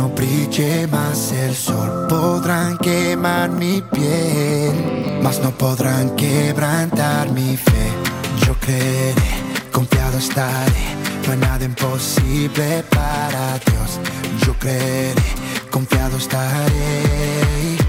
No brille más el sol, podrán quemar mi piel, mas no podrán quebrantar mi fe. Yo creeré, confiado estaré no hay nada imposible para Dios. Yo creeré, confiado estaré.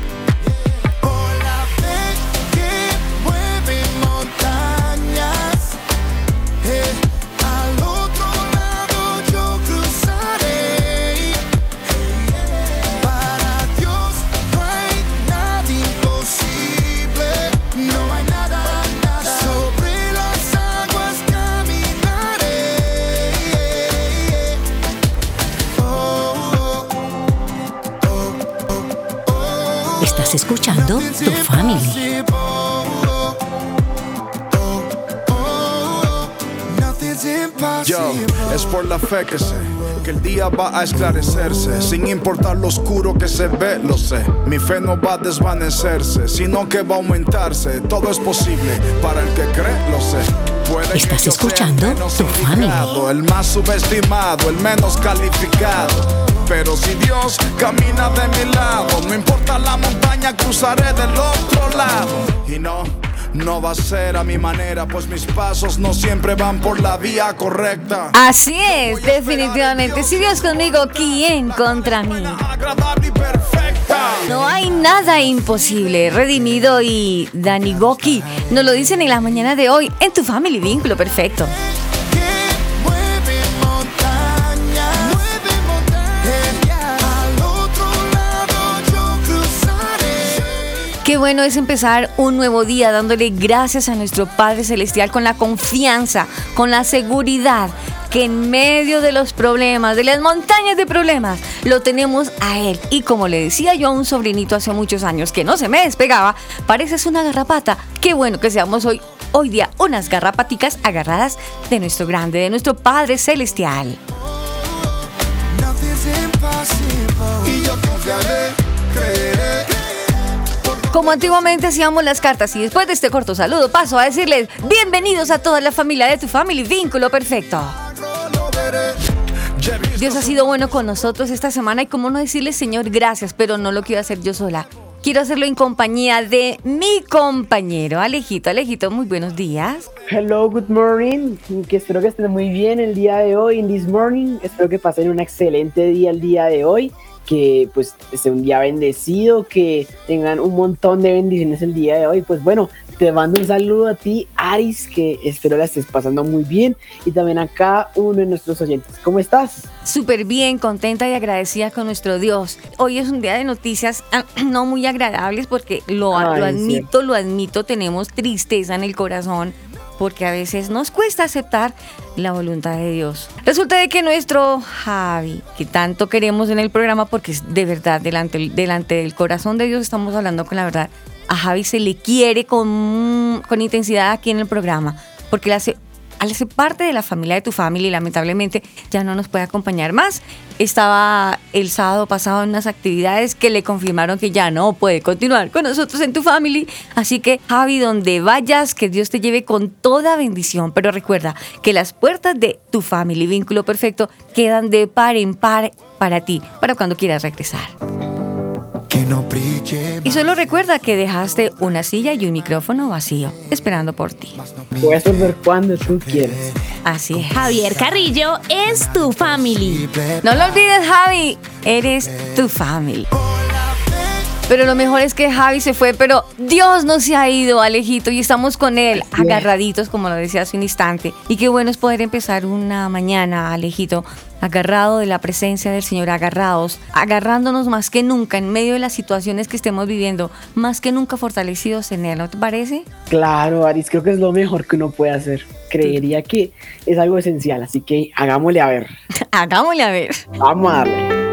Escuchando Tu Family. Yo, es por la fe que sé que el día va a esclarecerse, sin importar lo oscuro que se ve, lo sé. Mi fe no va a desvanecerse, sino que va a aumentarse. Todo es posible para el que cree, lo sé. Puede Estás escuchando Tu Family. El más subestimado, el menos calificado pero si Dios camina de mi lado, no importa la montaña, cruzaré del otro lado. Y no, no va a ser a mi manera, pues mis pasos no siempre van por la vía correcta. Así es, definitivamente. Si Dios conmigo, ¿quién contra mí? No hay nada imposible. Redimido y Dani Goki nos lo dicen en la mañana de hoy en tu Family Vínculo Perfecto. Bueno es empezar un nuevo día dándole gracias a nuestro Padre Celestial con la confianza, con la seguridad que en medio de los problemas, de las montañas de problemas, lo tenemos a Él. Y como le decía yo a un sobrinito hace muchos años que no se me despegaba, pareces una garrapata. Qué bueno que seamos hoy, hoy día unas garrapaticas agarradas de nuestro grande, de nuestro Padre Celestial. Como antiguamente hacíamos las cartas y después de este corto saludo paso a decirles bienvenidos a toda la familia de tu family Vínculo Perfecto. Dios ha sido bueno con nosotros esta semana y como no decirle Señor gracias, pero no lo quiero hacer yo sola. Quiero hacerlo en compañía de mi compañero Alejito. Alejito, muy buenos días. Hello, good morning. Que espero que estén muy bien el día de hoy, in this morning. Espero que pasen un excelente día el día de hoy que pues sea un día bendecido, que tengan un montón de bendiciones el día de hoy. Pues bueno, te mando un saludo a ti, Aris, que espero la estés pasando muy bien. Y también acá uno de nuestros oyentes. ¿Cómo estás? Súper bien, contenta y agradecida con nuestro Dios. Hoy es un día de noticias ah, no muy agradables porque lo, lo admito, lo admito, tenemos tristeza en el corazón porque a veces nos cuesta aceptar la voluntad de Dios. Resulta de que nuestro Javi, que tanto queremos en el programa, porque es de verdad, delante, del corazón de Dios estamos hablando con la verdad, a Javi se le quiere con, con intensidad aquí en el programa, porque le hace al ser parte de la familia de tu familia y lamentablemente ya no nos puede acompañar más. Estaba el sábado pasado en unas actividades que le confirmaron que ya no puede continuar con nosotros en tu familia. Así que Javi, donde vayas, que Dios te lleve con toda bendición. Pero recuerda que las puertas de tu familia y vínculo perfecto quedan de par en par para ti, para cuando quieras regresar. Y solo recuerda que dejaste una silla y un micrófono vacío, esperando por ti. Puedes volver cuando tú quieras. Así es. Javier Carrillo es tu family. No lo olvides, Javi. Eres tu family. Pero lo mejor es que Javi se fue, pero Dios no se ha ido, Alejito, y estamos con él, agarraditos, como lo decía hace un instante. Y qué bueno es poder empezar una mañana, Alejito, agarrado de la presencia del Señor, agarrados, agarrándonos más que nunca en medio de las situaciones que estemos viviendo, más que nunca fortalecidos en Él, ¿no te parece? Claro, Aris, creo que es lo mejor que uno puede hacer. creería que es algo esencial, así que hagámosle a ver. hagámosle a ver. Vamos a darle.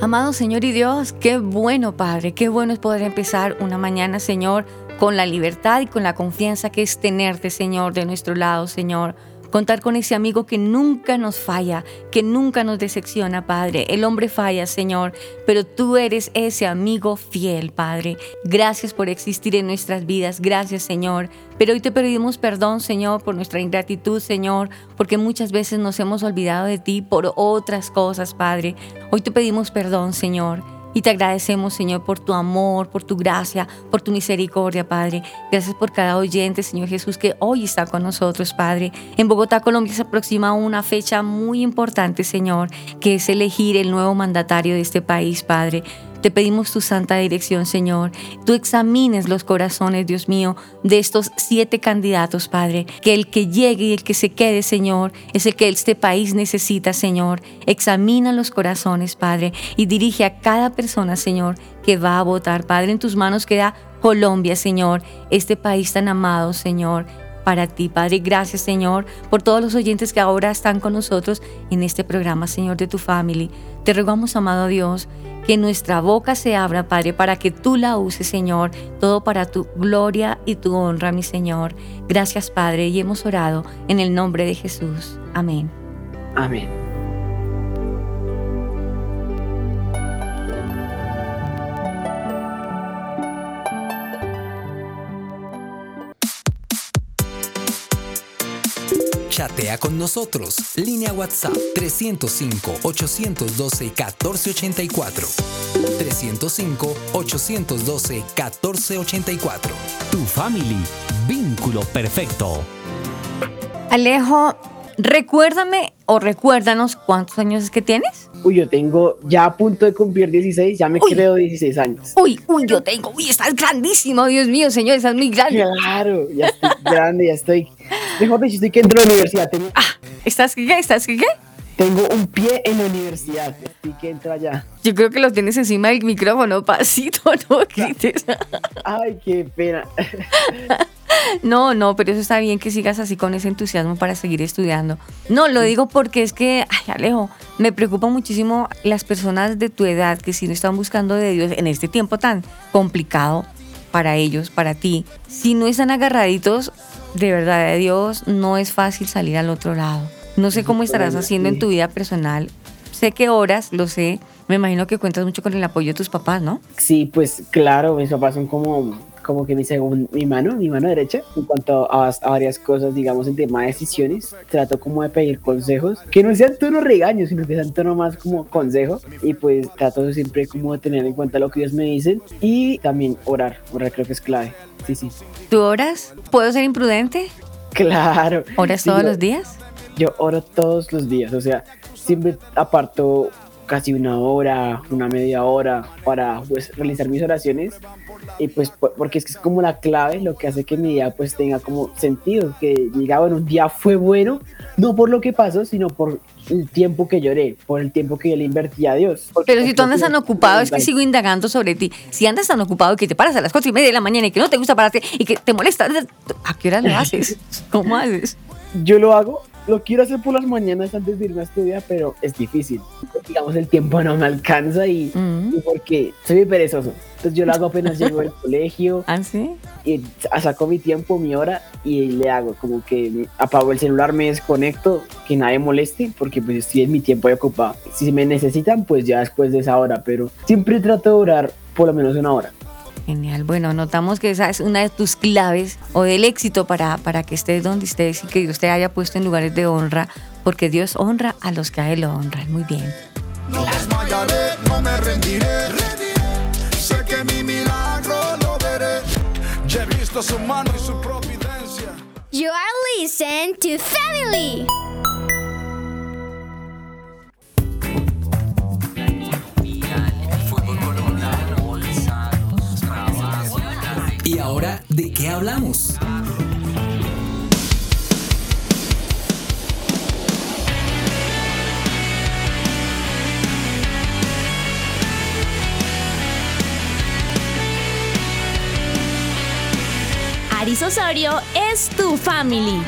Amado Señor y Dios, qué bueno Padre, qué bueno es poder empezar una mañana, Señor, con la libertad y con la confianza que es tenerte, Señor, de nuestro lado, Señor. Contar con ese amigo que nunca nos falla, que nunca nos decepciona, Padre. El hombre falla, Señor, pero tú eres ese amigo fiel, Padre. Gracias por existir en nuestras vidas. Gracias, Señor. Pero hoy te pedimos perdón, Señor, por nuestra ingratitud, Señor, porque muchas veces nos hemos olvidado de ti por otras cosas, Padre. Hoy te pedimos perdón, Señor. Y te agradecemos, Señor, por tu amor, por tu gracia, por tu misericordia, Padre. Gracias por cada oyente, Señor Jesús, que hoy está con nosotros, Padre. En Bogotá, Colombia, se aproxima una fecha muy importante, Señor, que es elegir el nuevo mandatario de este país, Padre. Te pedimos tu santa dirección, Señor. Tú examines los corazones, Dios mío, de estos siete candidatos, Padre. Que el que llegue y el que se quede, Señor, es el que este país necesita, Señor. Examina los corazones, Padre, y dirige a cada persona, Señor, que va a votar. Padre, en tus manos queda Colombia, Señor, este país tan amado, Señor para ti, Padre. Gracias, Señor, por todos los oyentes que ahora están con nosotros en este programa, Señor, de tu familia. Te rogamos, amado Dios, que nuestra boca se abra, Padre, para que tú la uses, Señor, todo para tu gloria y tu honra, mi Señor. Gracias, Padre, y hemos orado en el nombre de Jesús. Amén. Amén. Chatea con nosotros. Línea WhatsApp 305-812-1484. 305-812-1484. Tu family. Vínculo perfecto. Alejo, recuérdame o recuérdanos cuántos años es que tienes. Uy, yo tengo ya a punto de cumplir 16, ya me creo 16 años. Uy, uy, yo tengo, uy, estás grandísimo, Dios mío, señor, estás muy grande. Claro, ya estoy grande, ya estoy Mejor dicho, estoy que entro a la universidad. Tengo... Ah, ¿estás qué? ¿Estás qué? Tengo un pie en la universidad. Estoy que entro allá. Yo creo que lo tienes encima del micrófono, pasito, no grites. Ay, qué pena. No, no, pero eso está bien que sigas así con ese entusiasmo para seguir estudiando. No, lo digo porque es que, ay, Alejo, me preocupa muchísimo las personas de tu edad que si no están buscando de Dios en este tiempo tan complicado para ellos, para ti, si no están agarraditos de verdad de Dios, no es fácil salir al otro lado. No sé cómo estarás haciendo en tu vida personal. Sé que horas, lo sé. Me imagino que cuentas mucho con el apoyo de tus papás, ¿no? Sí, pues claro, mis papás son como como que mi, mi mano, mi mano derecha, en cuanto a, varias cosas, digamos, en tema de decisiones, trato como de pedir consejos, que no sean tono regaños, sino que sean tono más como consejo, y pues trato siempre como de tener en cuenta lo que ellos me dicen, y también orar, orar creo que es clave, sí, sí. ¿Tú oras? ¿Puedo ser imprudente? Claro. ¿Oras todos los días? Yo oro todos los días, o sea, siempre aparto casi una hora, una media hora para pues, realizar mis oraciones y pues porque es que es como la clave lo que hace que mi día pues tenga como sentido, que diga, bueno, un día fue bueno, no por lo que pasó, sino por el tiempo que lloré, por el tiempo que yo le invertí a Dios. Pero si tú andas tan ocupado, es que sigo indagando sobre ti. Si andas tan ocupado que te paras a las cuatro y media de la mañana y que no te gusta pararte y que te molesta, ¿a qué hora lo haces? ¿Cómo haces? Yo lo hago lo quiero hacer por las mañanas antes de irme a estudiar, pero es difícil. Digamos, el tiempo no me alcanza y, mm. porque soy perezoso. Entonces yo lo hago apenas llego al colegio. ¿Ah, sí? Y saco mi tiempo, mi hora y le hago como que apago el celular, me desconecto, que nadie moleste, porque pues estoy en mi tiempo de ocupado. Si me necesitan, pues ya después de esa hora, pero siempre trato de orar por lo menos una hora. Genial. Bueno, notamos que esa es una de tus claves o del éxito para, para que estés donde estés y que Dios te haya puesto en lugares de honra, porque Dios honra a los que a Él lo honran. Muy bien. No desmayaré, no me rendiré. Sé que mi milagro lo veré. Ya he visto su mano y su providencia. You are listening to Family. Qué hablamos? Aris Osorio es tu family.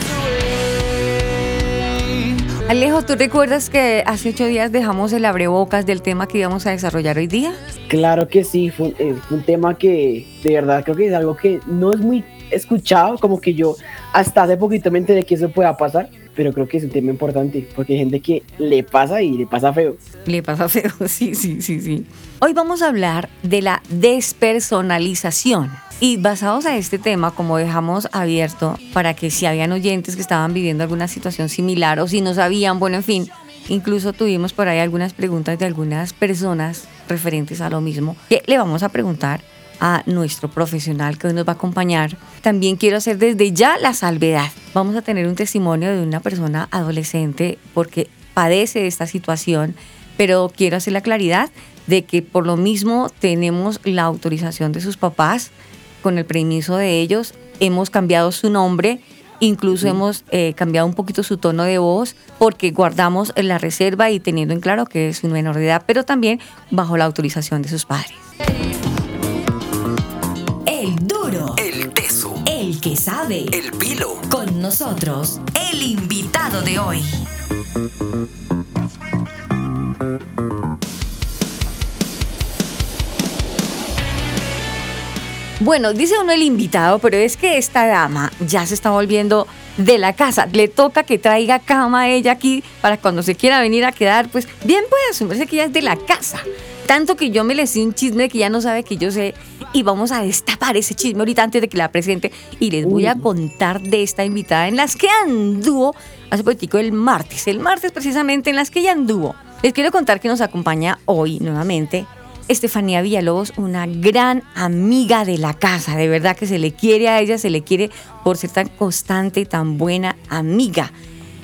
Alejo, ¿tú recuerdas que hace ocho días dejamos el abrebocas del tema que íbamos a desarrollar hoy día? Claro que sí, fue, eh, un tema que de verdad creo que es algo que no es muy escuchado, como que yo hasta hace poquito me enteré que eso pueda pasar, pero creo que es un tema importante, porque hay gente que le pasa y le pasa feo. Le pasa feo, sí, sí, sí, sí. Hoy vamos a hablar de la despersonalización. Y basados a este tema, como dejamos abierto para que si habían oyentes que estaban viviendo alguna situación similar o si no sabían, bueno, en fin, incluso tuvimos por ahí algunas preguntas de algunas personas referentes a lo mismo, que le vamos a preguntar a nuestro profesional que hoy nos va a acompañar. También quiero hacer desde ya la salvedad. Vamos a tener un testimonio de una persona adolescente porque padece de esta situación, pero quiero hacer la claridad de que por lo mismo tenemos la autorización de sus papás con el permiso de ellos, hemos cambiado su nombre, incluso hemos eh, cambiado un poquito su tono de voz porque guardamos la reserva y teniendo en claro que es un menor de edad, pero también bajo la autorización de sus padres. El duro. El teso. El que sabe. El pilo. Con nosotros, el invitado de hoy. Bueno, dice uno el invitado, pero es que esta dama ya se está volviendo de la casa. Le toca que traiga cama a ella aquí para cuando se quiera venir a quedar, pues bien puede asumirse que ella es de la casa. Tanto que yo me le sé un chisme de que ya no sabe que yo sé y vamos a destapar ese chisme ahorita antes de que la presente y les voy a contar de esta invitada en las que anduvo hace poquitico el martes, el martes precisamente en las que ella anduvo. Les quiero contar que nos acompaña hoy nuevamente Estefanía Villalobos, una gran amiga de la casa, de verdad que se le quiere a ella, se le quiere por ser tan constante y tan buena amiga.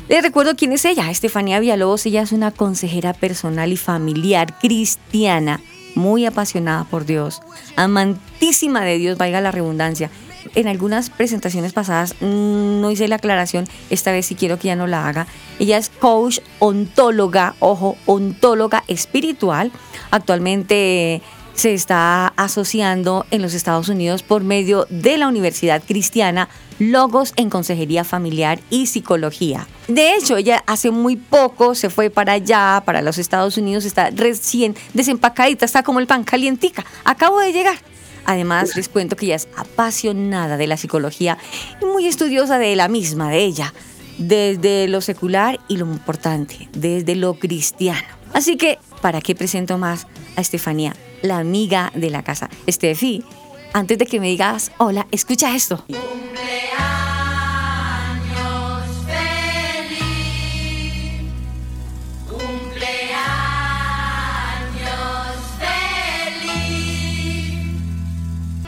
Les recuerdo quién es ella, Estefanía Villalobos, ella es una consejera personal y familiar cristiana, muy apasionada por Dios, amantísima de Dios, valga la redundancia. En algunas presentaciones pasadas mm, no hice la aclaración, esta vez sí quiero que ya no la haga. Ella es coach ontóloga, ojo, ontóloga espiritual. Actualmente se está asociando en los Estados Unidos por medio de la Universidad Cristiana Logos en Consejería Familiar y Psicología. De hecho, ella hace muy poco se fue para allá, para los Estados Unidos, está recién desempacadita, está como el pan calientica. Acabo de llegar. Además, les cuento que ella es apasionada de la psicología y muy estudiosa de la misma, de ella, desde lo secular y lo importante, desde lo cristiano. Así que, ¿para qué presento más a Estefanía, la amiga de la casa? Estefi, antes de que me digas hola, escucha esto.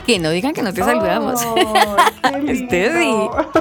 Que no digan que no te saludamos. qué, lindo.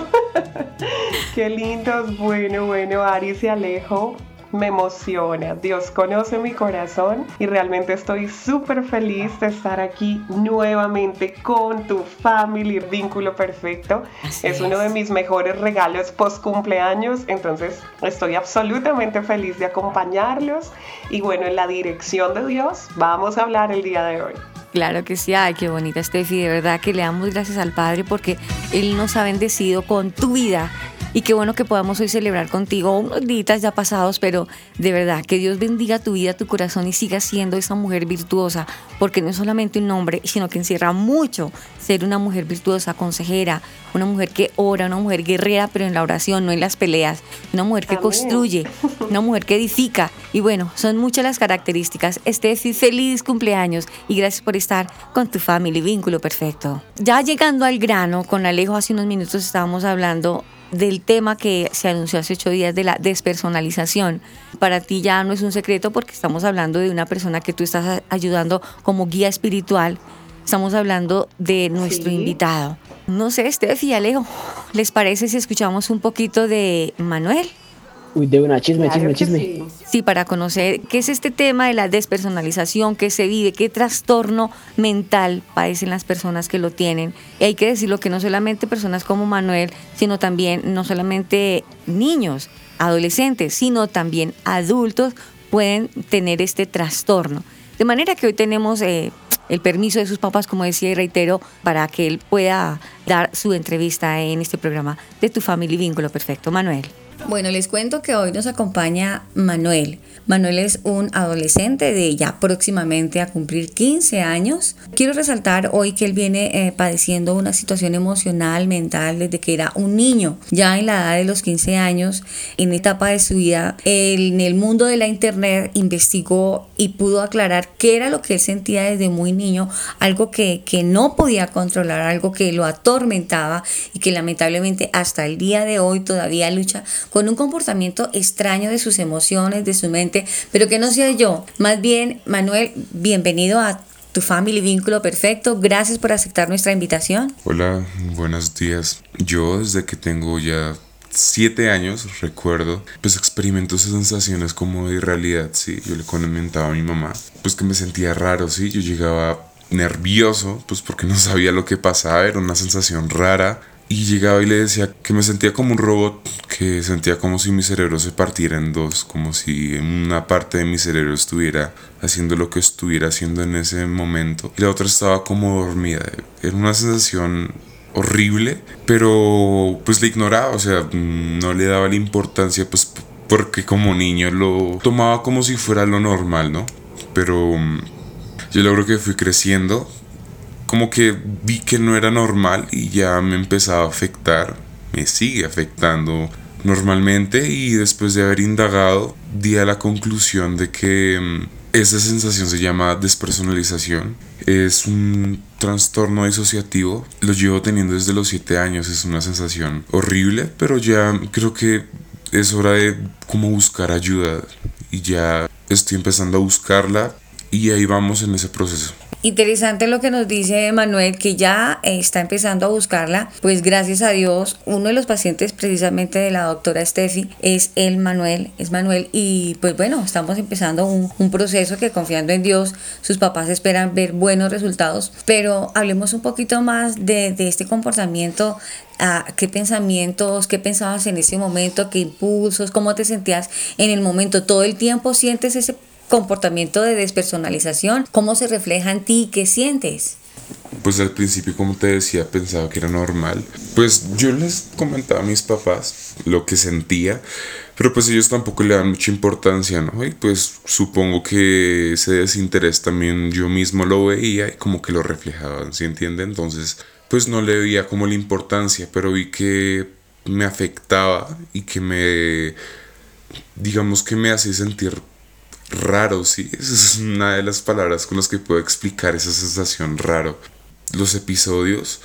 qué lindos. Bueno, bueno, Aris y Alejo me emociona. Dios conoce mi corazón y realmente estoy súper feliz de estar aquí nuevamente con tu family, vínculo perfecto. es, uno de mis mejores regalos post cumpleaños, entonces estoy absolutamente feliz de acompañarlos y bueno, en la dirección de Dios vamos a hablar el día de hoy. Claro que sí, ay, qué bonita Steffi, de verdad que le damos gracias al Padre porque Él nos ha bendecido con tu vida y qué bueno que podamos hoy celebrar contigo unos días ya pasados, pero de verdad que Dios bendiga tu vida, tu corazón y siga siendo esa mujer virtuosa, porque no es solamente un nombre, sino que encierra mucho ser una mujer virtuosa, consejera, una mujer que ora, una mujer guerrera, pero en la oración, no en las peleas, una mujer que construye, una mujer que edifica. Y bueno, son muchas las características. Estefi, feliz cumpleaños y gracias por estar con tu familia, vínculo perfecto. Ya llegando al grano, con Alejo hace unos minutos estábamos hablando del tema que se anunció hace ocho días de la despersonalización. Para ti ya no es un secreto porque estamos hablando de una persona que tú estás ayudando como guía espiritual. Estamos hablando de nuestro invitado. No sé, Steffi y Alejo, ¿les parece si escuchamos un poquito de Manuel? Uy, de una chisme, chisme, chisme. Sí. para conocer qué es este tema de la despersonalización, qué se vive, qué trastorno mental padecen las personas que lo tienen. Y hay que decirlo que no solamente personas como Manuel, sino también no solamente niños, adolescentes, sino también adultos pueden tener este trastorno. De manera que hoy tenemos eh, el permiso de sus papás, como decía y reitero, para que él pueda dar su entrevista en este programa de Tu Family Vínculo Perfecto. Manuel. Bueno, les cuento que hoy nos acompaña Manuel. Manuel es un adolescente de ya próximamente a cumplir 15 años. Quiero resaltar hoy que él viene eh, padeciendo una situación emocional, mental, desde que era un niño. Ya en la edad de los 15 años, en etapa de su vida, en el mundo de la internet investigó y pudo aclarar qué era lo que él sentía desde muy niño, algo que, que no podía controlar, algo que lo atormentaba y que lamentablemente hasta el día de hoy todavía lucha con un comportamiento extraño de sus emociones, de su mente, pero que no sea yo. Más bien, Manuel, bienvenido a tu Family Vínculo Perfecto. Gracias por aceptar nuestra invitación. Hola, buenos días. Yo desde que tengo ya siete años, recuerdo, pues experimento esas sensaciones como de irrealidad, sí. Yo le comentaba a mi mamá, pues que me sentía raro, sí. Yo llegaba nervioso, pues porque no sabía lo que pasaba, era una sensación rara y llegaba y le decía que me sentía como un robot, que sentía como si mi cerebro se partiera en dos, como si una parte de mi cerebro estuviera haciendo lo que estuviera haciendo en ese momento y la otra estaba como dormida. Era una sensación horrible, pero pues la ignoraba, o sea, no le daba la importancia pues porque como niño lo tomaba como si fuera lo normal, ¿no? Pero yo logro que fui creciendo como que vi que no era normal y ya me empezaba a afectar, me sigue afectando normalmente y después de haber indagado di a la conclusión de que mm, esa sensación se llama despersonalización. Es un trastorno disociativo. Lo llevo teniendo desde los 7 años. Es una sensación horrible, pero ya creo que es hora de como buscar ayuda. Y ya estoy empezando a buscarla y ahí vamos en ese proceso. Interesante lo que nos dice Manuel, que ya está empezando a buscarla, pues gracias a Dios, uno de los pacientes precisamente de la doctora Steffi es el Manuel, es Manuel, y pues bueno, estamos empezando un, proceso que confiando en Dios, sus papás esperan ver buenos resultados, pero hablemos un poquito más de, este comportamiento a qué pensamientos, qué pensabas en ese momento, qué impulsos, cómo te sentías en el momento. Todo el tiempo sientes ese comportamiento de despersonalización, cómo se refleja en ti, qué sientes. Pues al principio, como te decía, pensaba que era normal. Pues yo les comentaba a mis papás lo que sentía, pero pues ellos tampoco le dan mucha importancia, ¿no? Y pues supongo que ese desinterés también yo mismo lo veía y como que lo reflejaban, ¿sí entiende? Entonces, pues no le veía como la importancia, pero vi que me afectaba y que me, digamos que me hacía sentir raro, sí. Esa es una de las palabras con las que puedo explicar esa sensación raro. Los episodios,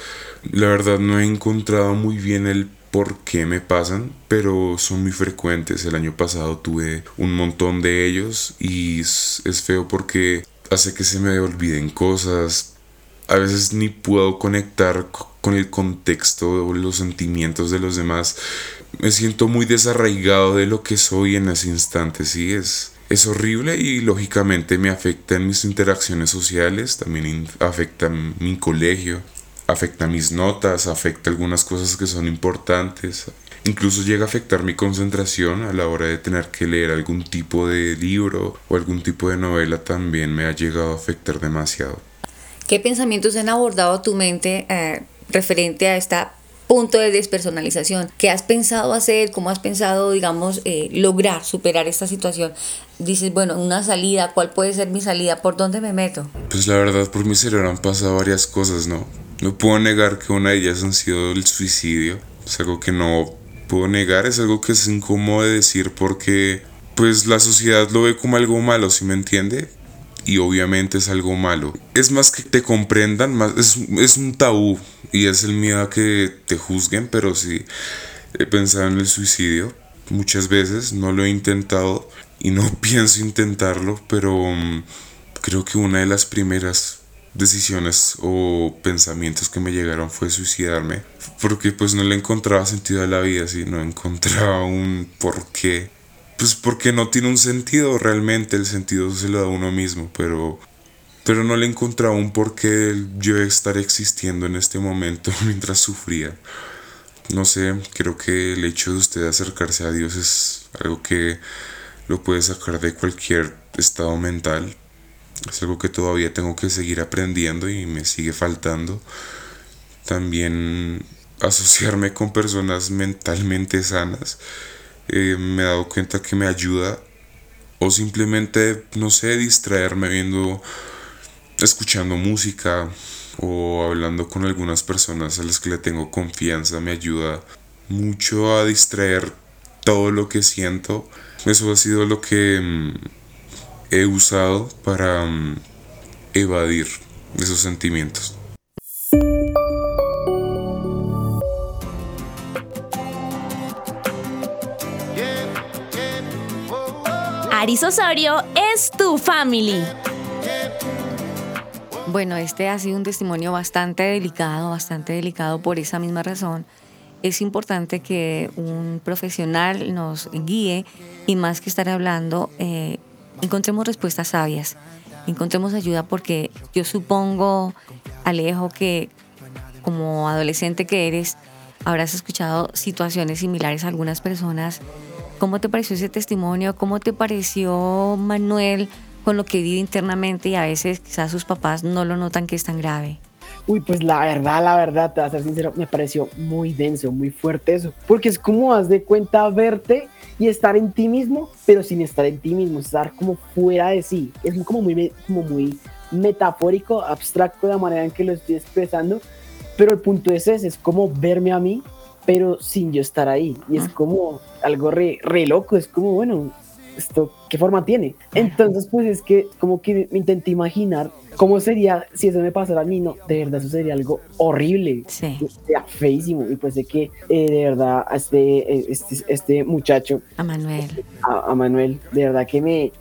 la verdad no he encontrado muy bien el por qué me pasan, pero son muy frecuentes. El año pasado tuve un montón de ellos y es, feo porque hace que se me olviden cosas. A veces ni puedo conectar con el contexto o los sentimientos de los demás. Me siento muy desarraigado de lo que soy en ese instante, sí, es, es horrible y lógicamente me afecta en mis interacciones sociales, también afecta mi colegio, afecta mis notas, afecta algunas cosas que son importantes. Incluso llega a afectar mi concentración a la hora de tener que leer algún tipo de libro o algún tipo de novela también me ha llegado a afectar demasiado. ¿Qué pensamientos han abordado tu mente eh, referente a esta punto de despersonalización. ¿Qué has pensado hacer? ¿Cómo has pensado, digamos, eh, lograr superar esta situación? Dices, bueno, una salida, ¿cuál puede ser mi salida? ¿Por dónde me meto? Pues la verdad, por mi cerebro han pasado varias cosas, ¿no? No puedo negar que una de ellas han sido el suicidio. Es algo que no puedo negar, es algo que es incómodo de decir porque pues la sociedad lo ve como algo malo, ¿sí me entiende? y obviamente es algo malo. Es más que te comprendan, más, es, es un tabú y es el miedo a que te juzguen, pero sí he pensado en el suicidio muchas veces, no lo he intentado y no pienso intentarlo, pero mm, creo que una de las primeras decisiones o pensamientos que me llegaron fue suicidarme porque pues no le encontraba sentido a la vida, si no encontraba un porqué pues porque no tiene un sentido realmente, el sentido se lo da uno mismo, pero, pero no le encontraba un porqué yo estar existiendo en este momento mientras sufría. No sé, creo que el hecho de usted acercarse a Dios es algo que lo puede sacar de cualquier estado mental Es algo que todavía tengo que seguir aprendiendo y me sigue faltando. También asociarme con personas mentalmente sanas. Eh, me he dado cuenta que me ayuda. O simplemente, no sé, distraerme viendo, escuchando música o hablando con algunas personas a las que le tengo confianza me ayuda mucho a distraer todo lo que siento. Eso ha sido lo que mm, he usado para mm, evadir esos sentimientos. Aris Osorio es tu family. Bueno, este ha sido un testimonio bastante delicado, bastante delicado por esa misma razón. Es importante que un profesional nos guíe y más que estar hablando, eh, encontremos respuestas sabias, encontremos ayuda porque yo supongo, Alejo, que como adolescente que eres, habrás escuchado situaciones similares a algunas personas. ¿Cómo te pareció ese testimonio? ¿Cómo te pareció Manuel con lo que vive internamente y a veces quizás sus papás no lo notan que es tan grave? Uy, pues la verdad, la verdad, te voy a ser sincero, me pareció muy denso, muy fuerte eso. Porque es como haz de cuenta verte y estar en ti mismo, pero sin estar en ti mismo, estar como fuera de sí. Es como muy, como muy metafórico, abstracto de la manera en que lo estoy expresando, pero el punto es ese, es como verme a mí, pero sin yo estar ahí. Y es como algo re, re loco, es como, bueno, esto, ¿qué forma tiene? Entonces, pues es que como que me intenté imaginar cómo sería si eso me pasara a mí, no, de verdad eso sería algo horrible, sí. sería feísimo, y pues de que eh, de verdad este, este, este muchacho, a Manuel, a, a, Manuel, de verdad que me,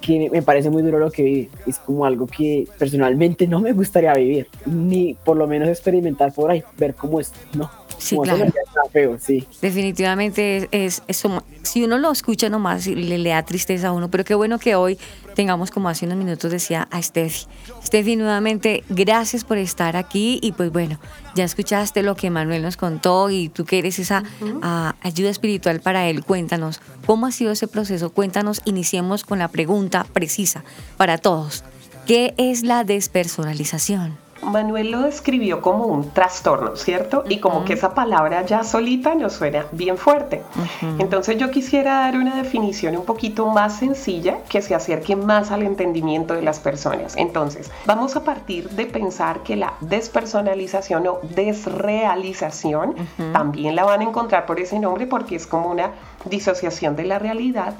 que me parece muy duro lo que vive, es como algo que personalmente no me gustaría vivir, ni por lo menos experimentar por ahí, ver cómo es, no. Sí, claro. Feo, sí. Definitivamente es, es, si uno lo escucha nomás le, le da tristeza a uno, pero qué bueno que hoy tengamos como hace unos minutos decía a Steffi. Steffi, nuevamente, gracias por estar aquí y pues bueno, ya escuchaste lo que Manuel nos contó y tú que eres esa uh -huh. uh, ayuda espiritual para él, cuéntanos, ¿cómo ha sido ese proceso? Cuéntanos, iniciemos con la pregunta precisa para todos. ¿Qué es la despersonalización? Manuel lo describió como un trastorno, ¿cierto? Y como que esa palabra ya solita nos suena bien fuerte. Entonces yo quisiera dar una definición un poquito más sencilla que se acerque más al entendimiento de las personas. Entonces, vamos a partir de pensar que la despersonalización o desrealización, también la van a encontrar por ese nombre porque es como una disociación de la realidad,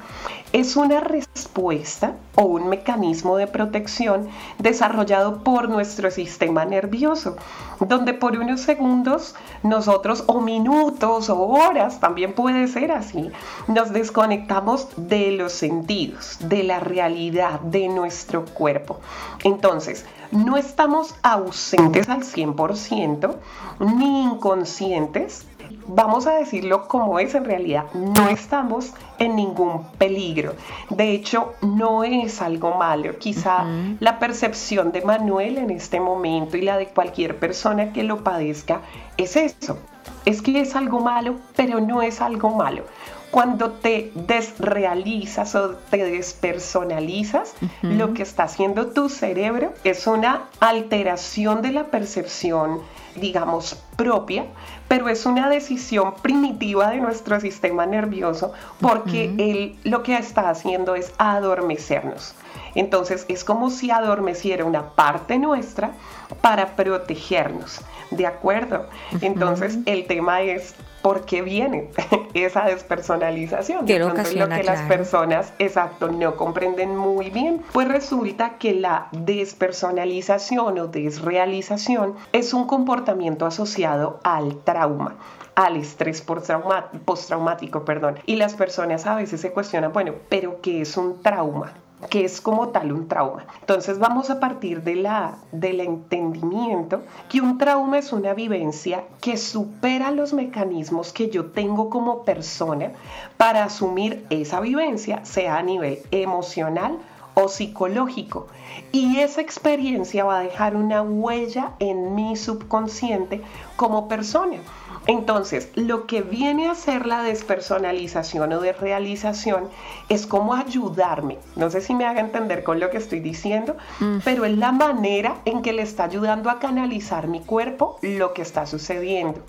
es una respuesta o un mecanismo de protección desarrollado por nuestro sistema nervioso, donde por unos segundos nosotros, o minutos o horas, también puede ser así, nos desconectamos de los sentidos, de la realidad, de nuestro cuerpo. Entonces, no estamos ausentes al 100%, ni inconscientes, vamos a decirlo como es en realidad, no estamos en ningún peligro. De hecho, no es algo malo. Quizá uh -huh. la percepción de Manuel en este momento y la de cualquier persona que lo padezca es eso. Es que es algo malo, pero no es algo malo. Cuando te desrealizas o te despersonalizas, uh -huh. lo que está haciendo tu cerebro es una alteración de la percepción digamos, propia, pero es una decisión primitiva de nuestro sistema nervioso porque uh -huh. él lo que está haciendo es adormecernos. Entonces es como si adormeciera una parte nuestra para protegernos, ¿de acuerdo? Uh -huh. Entonces el tema es por qué viene esa despersonalización. ¿Qué de lo que claro. las personas, exacto, no comprenden muy bien. Pues resulta que la despersonalización o desrealización es un comportamiento asociado al trauma al estrés postraumático, perdón. Y las personas a veces se cuestionan, bueno, pero ¿qué es un trauma? Que es como tal un trauma. Entonces vamos a partir de la, del entendimiento que un trauma es una vivencia que supera los mecanismos que yo tengo como persona para asumir esa vivencia, sea a nivel emocional o psicológico. Y esa experiencia va a dejar una huella en mi subconsciente como persona. Entonces, lo que viene a ser la despersonalización o desrealización es como ayudarme. No sé si me haga entender con lo que estoy diciendo, mm. pero es la manera en que le está ayudando a canalizar mi cuerpo lo que está sucediendo.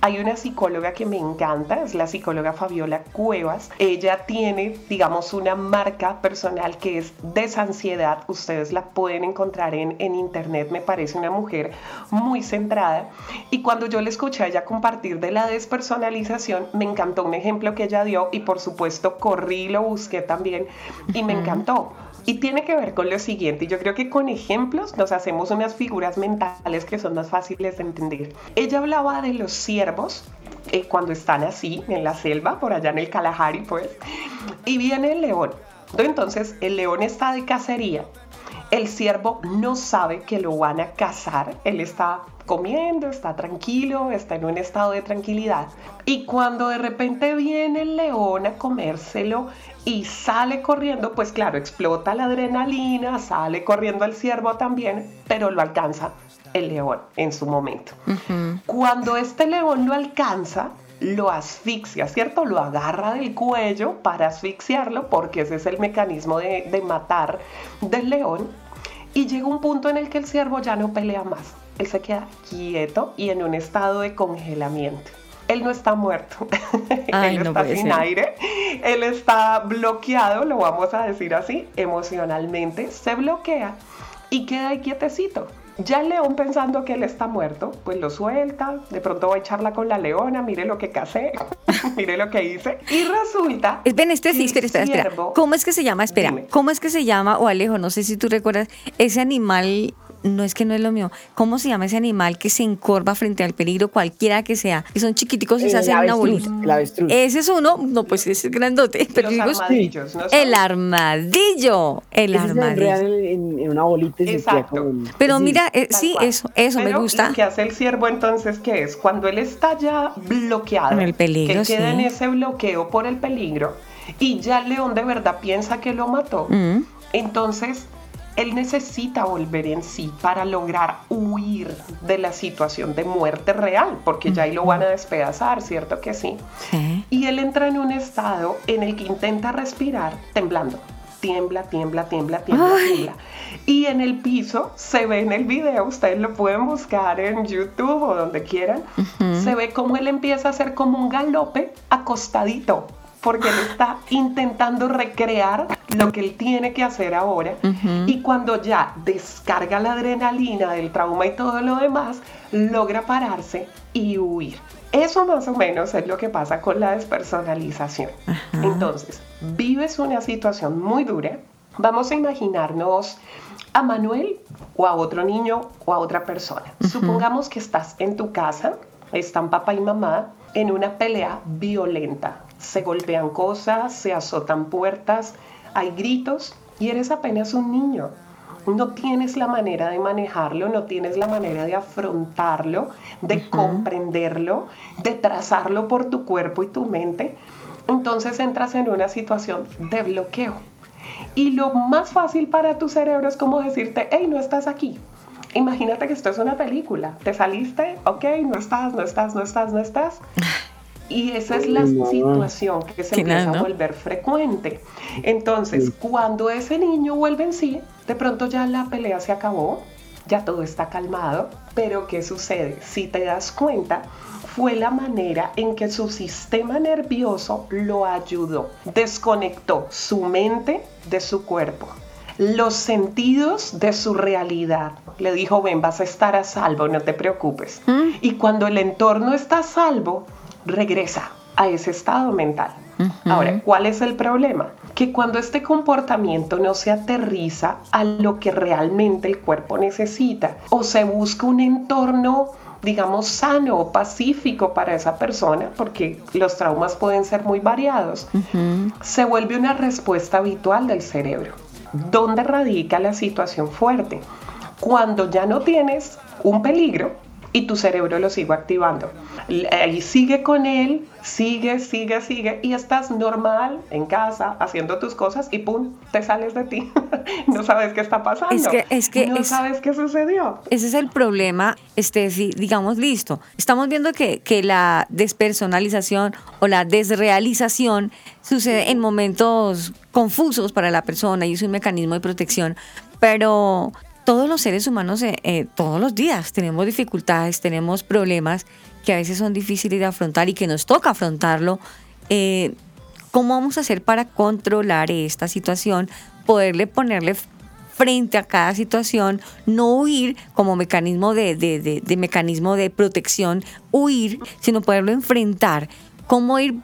Hay una psicóloga que me encanta, es la psicóloga Fabiola Cuevas. Ella tiene, digamos, una marca personal que es desansiedad. Ustedes la pueden encontrar en, en internet. Me parece una mujer muy centrada. Y cuando yo le escuché a ella compartir de la despersonalización, me encantó un ejemplo que ella dio y por supuesto corrí y lo busqué también y me encantó y tiene que ver con lo siguiente, yo creo que con ejemplos nos hacemos unas figuras mentales que son más fáciles de entender. Ella hablaba de los ciervos eh, cuando están así en la selva, por allá en el Kalahari, pues, y viene el león. Entonces el león está de cacería el ciervo no sabe que lo van a cazar, él está comiendo, está tranquilo, está en un estado de tranquilidad. Y cuando de repente viene el león a comérselo y sale corriendo, pues claro, explota la adrenalina, sale corriendo el ciervo también, pero lo alcanza el león en su momento. Cuando este león lo alcanza, lo asfixia, ¿cierto? Lo agarra del cuello para asfixiarlo, porque ese es el mecanismo de, de matar del león. Y llega un punto en el que el ciervo ya no pelea más. Él se queda quieto y en un estado de congelamiento. Él no está muerto, él está sin aire, él está bloqueado, lo vamos a decir así, emocionalmente, se bloquea y queda ahí quietecito. Ya el león pensando que él está muerto, pues lo suelta, de pronto va a echarla con la leona, mire lo que casé, mire lo que hice, y resulta... Ven, este sí, espera, espera, espera. ¿Cómo es que se llama? Espera, ¿cómo es que se llama, o Alejo, no sé si tú recuerdas, ese animal no es que no es lo mío. ¿Cómo se llama ese animal que se encorva frente al peligro, cualquiera que sea? Que son chiquiticos y se hacen una bolita. Ese es uno, no, pues ese es grandote. Pero Los armadillos, ¿no El armadillo. El armadillo. En, en, una bolita Exacto. Pero mira, eh, sí, eso, eso me gusta. Lo que hace el ciervo entonces, ¿qué es? Cuando él está ya bloqueado, en el peligro, que queda en ese bloqueo por el peligro, y ya el león de verdad piensa que lo mató, mm. entonces él necesita volver en sí para lograr huir de la situación de muerte real, porque ya ahí lo van a despedazar, ¿cierto que sí? Y él entra en un estado en el que intenta respirar temblando. Tiembla, tiembla, tiembla, tiembla, tiembla. Y en el piso se ve en el video, ustedes lo pueden buscar en YouTube o donde quieran, se ve como él empieza a hacer como un galope acostadito porque él está intentando recrear lo que él tiene que hacer ahora y cuando ya descarga la adrenalina del trauma y todo lo demás, logra pararse y huir. Eso más o menos es lo que pasa con la despersonalización. Entonces, vives una situación muy dura, vamos a imaginarnos a Manuel o a otro niño o a otra persona. Supongamos que estás en tu casa, están papá y mamá en una pelea violenta se golpean cosas, se azotan puertas, hay gritos y eres apenas un niño. No tienes la manera de manejarlo, no tienes la manera de afrontarlo, de comprenderlo, de trazarlo por tu cuerpo y tu mente. Entonces entras en una situación de bloqueo. Y lo más fácil para tu cerebro es como decirte, hey, no estás aquí. Imagínate que esto es una película. Te saliste, ok, no estás, no estás, no estás, no estás. Y esa es la situación que se empieza a volver frecuente. Entonces, cuando ese niño vuelve en sí, de pronto ya la pelea se acabó, ya todo está calmado, pero ¿qué sucede? Si te das cuenta, fue la manera en que su sistema nervioso lo ayudó, desconectó su mente de su cuerpo los sentidos de su realidad. Le dijo, ven, vas a estar a salvo, no te preocupes. Mm. Y cuando el entorno está a salvo, regresa a ese estado mental. Ahora, ¿cuál es el problema? Que cuando este comportamiento no se aterriza a lo que realmente el cuerpo necesita o se busca un entorno digamos, sano o pacífico para esa persona, porque los traumas pueden ser muy variados, se vuelve una respuesta habitual del cerebro. ¿Dónde radica la situación fuerte? Cuando ya no tienes un peligro, y tu cerebro lo sigue activando. Y sigue con él, sigue, sigue, sigue y estás normal en casa haciendo tus cosas y pum, te sales de ti. no sabes qué está pasando. Es que, es que no sabes qué sucedió. Ese es el problema, si digamos, listo. Estamos viendo que, que la despersonalización o la desrealización sucede en momentos confusos para la persona y es un mecanismo de protección, pero todos los seres humanos eh, eh, todos los días tenemos dificultades, tenemos problemas que a veces son difíciles de afrontar y que nos toca afrontarlo. Eh, ¿Cómo vamos a hacer para controlar esta situación? Poderle ponerle frente a cada situación, no huir como mecanismo de, de mecanismo de protección, huir, sino poderlo enfrentar. ¿Cómo ir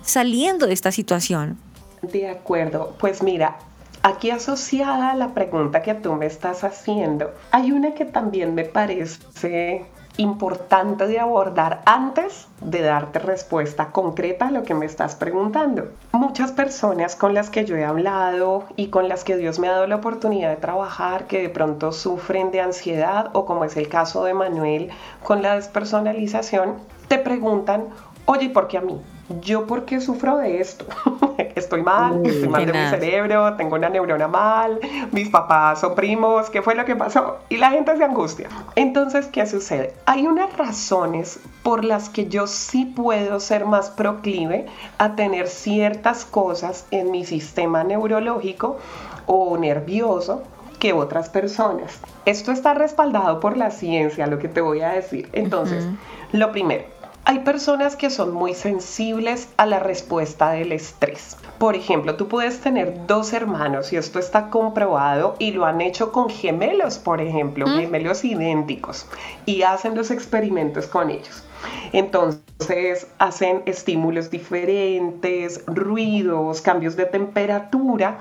saliendo de esta situación? De acuerdo, pues mira, Aquí asociada a la pregunta que tú me estás haciendo, hay una que también me parece importante de abordar antes de darte respuesta concreta a lo que me estás preguntando. Muchas personas con las que yo he hablado y con las que Dios me ha dado la oportunidad de trabajar que de pronto sufren de ansiedad o como es el caso de Manuel con la despersonalización, te preguntan, oye, ¿por qué a mí? ¿Yo por qué sufro de esto? estoy mal, estoy mal de mi cerebro, tengo una neurona mal, mis papás son primos, ¿qué fue lo que pasó? Y la gente se angustia. Entonces, ¿qué sucede? Hay unas razones por las que yo sí puedo ser más proclive a tener ciertas cosas en mi sistema neurológico o nervioso que otras personas. Esto está respaldado por la ciencia, lo que te voy a decir. Entonces, lo primero, hay personas que son muy sensibles a la respuesta del estrés. Por ejemplo, tú puedes tener dos hermanos y esto está comprobado y lo han hecho con gemelos, por ejemplo, mm. gemelos idénticos y hacen los experimentos con ellos. Entonces hacen estímulos diferentes, ruidos, cambios de temperatura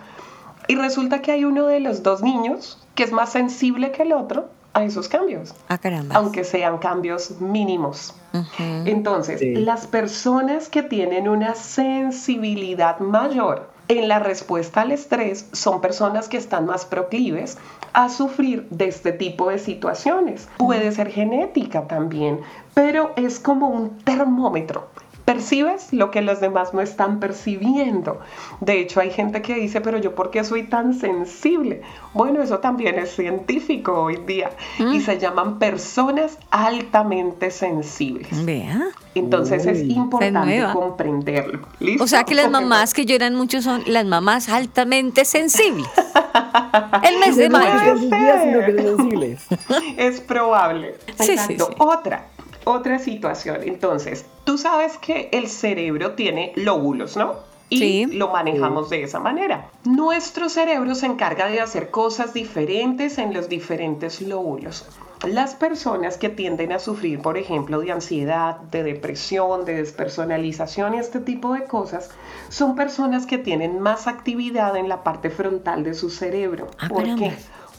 y resulta que hay uno de los dos niños que es más sensible que el otro a esos cambios. Ah, caramba. Aunque sean cambios mínimos. Entonces, las personas que tienen una sensibilidad mayor en la respuesta al estrés son personas que están más proclives a sufrir de este tipo de situaciones. Puede ser genética también, pero es como un termómetro percibes lo que los demás no están percibiendo. De hecho, hay gente que dice, pero yo por qué soy tan sensible? Bueno, eso también es científico hoy día y mm. se llaman personas altamente sensibles. Vea. Entonces es importante comprenderlo. O sea que las mamás que lloran mucho son las mamás altamente sensibles. El mes de mayo. Es probable. Sí, sí, sí. Otra, otra situación. Entonces, tú sabes que el cerebro tiene lóbulos, ¿no? Y lo manejamos de esa manera. Nuestro cerebro se encarga de hacer cosas diferentes en los diferentes lóbulos. Las personas que tienden a sufrir, por ejemplo, de ansiedad, de depresión, de despersonalización y este tipo de cosas, son personas que tienen más actividad en la parte frontal de su cerebro. Ah, ¿Por qué?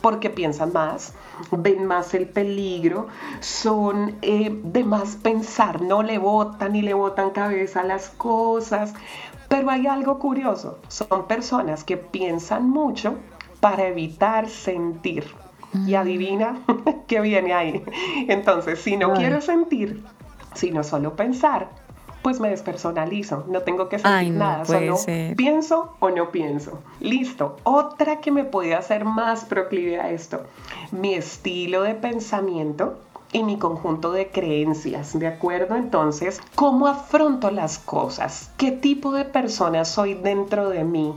Porque piensan más, ven más el peligro, son eh, de más pensar, no le botan y le botan cabeza a las cosas. Pero hay algo curioso, son personas que piensan mucho para evitar sentir. Y mm. adivina qué viene ahí. Entonces, si no quiero sentir, sino solo pensar, pues me despersonalizo, no tengo que sentir nada, solo pienso o no pienso. Listo, otra que me puede hacer más proclive a esto, mi estilo de pensamiento y mi conjunto de creencias, ¿de acuerdo? Entonces, ¿cómo afronto las cosas? ¿Qué tipo de persona soy dentro de mí?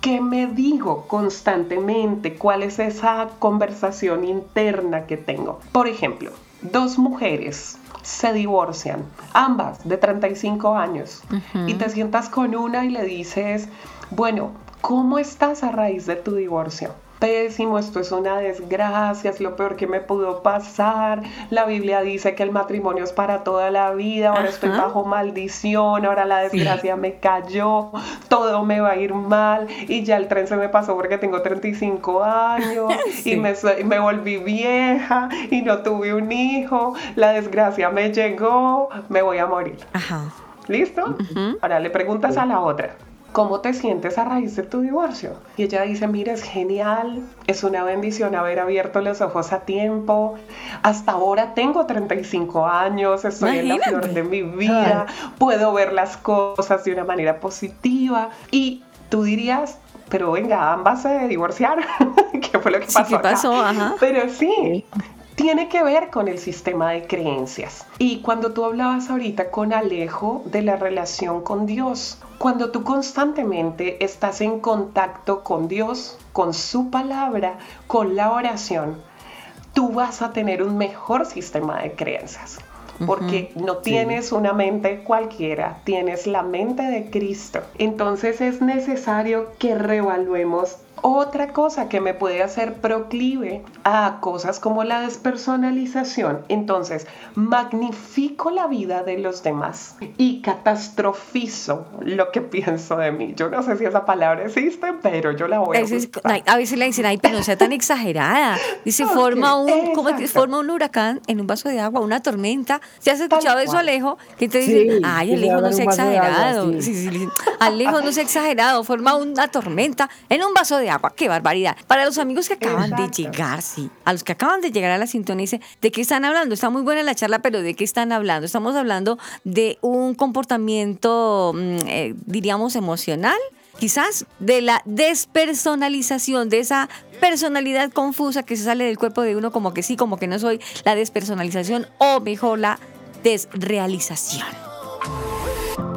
¿Qué me digo constantemente? ¿Cuál es esa conversación interna que tengo? Por ejemplo, dos mujeres se divorcian, ambas de 35 años, y te sientas con una y le dices, bueno, ¿cómo estás a raíz de tu divorcio? Pésimo, esto es una desgracia, es lo peor que me pudo pasar. La Biblia dice que el matrimonio es para toda la vida, ahora estoy bajo maldición, ahora la desgracia me cayó, todo me va a ir mal y ya el tren se me pasó porque tengo 35 años y me, me volví vieja y no tuve un hijo, la desgracia me llegó, me voy a morir. ¿Listo? Ahora le preguntas a la otra. ¿Cómo te sientes a raíz de tu divorcio? Y ella dice, mira, es genial, es una bendición haber abierto los ojos a tiempo. Hasta ahora tengo 35 años, estoy en la flor de mi vida, puedo ver las cosas de una manera positiva. Y tú dirías, pero venga, ambas se divorciaron. ¿Qué fue lo que pasó? Sí, ¿qué pasó? Ajá. Pero sí, tiene que ver con el sistema de creencias. Y cuando tú hablabas ahorita con Alejo de la relación con Dios, cuando tú constantemente estás en contacto con Dios, con su palabra, con la oración, tú vas a tener un mejor sistema de creencias. Porque no tienes una mente cualquiera, tienes la mente de Cristo. Entonces es necesario que reevaluemos otra cosa que me puede hacer proclive a cosas como la despersonalización, entonces magnifico la vida de los demás y catastrofizo lo que pienso de mí. Yo no sé si esa palabra existe, pero yo la voy a usar. A veces le dicen, ay, pero no sea tan exagerada. Dice, forma, un, ¿cómo forma un huracán en un vaso de agua, una tormenta. ¿Se has escuchado eso, Alejo? Que te dicen, ay, Alejo no sea exagerado. Alejo no sea exagerado, forma una tormenta en un vaso de agua. Qué barbaridad. Para los amigos que acaban de llegar, sí, a los que acaban de llegar a la sintonía, dice, ¿de qué están hablando? Está muy buena la charla, pero ¿de qué están hablando? Estamos hablando de un comportamiento, mm, eh, diríamos, emocional quizás de la despersonalización, de esa personalidad confusa que se sale del cuerpo de uno como que sí, como que no soy, la despersonalización o mejor la desrealización.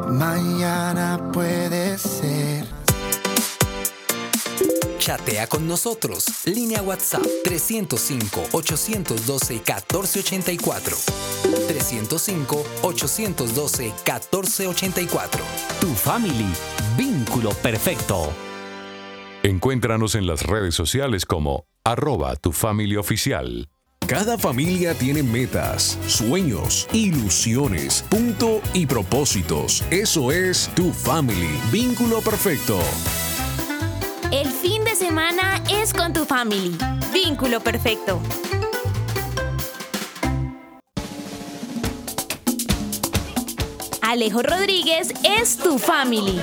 Mañana puede ser Chatea con nosotros. Línea WhatsApp 305-812-1484. 305-812-1484. Tu family. Vínculo perfecto. Encuéntranos en las redes sociales como arroba tu familia oficial. Cada familia tiene metas, sueños, ilusiones, punto y propósitos. Eso es tu family. Vínculo perfecto. El semana es con tu family. Vínculo perfecto. Alejo Rodríguez es tu family.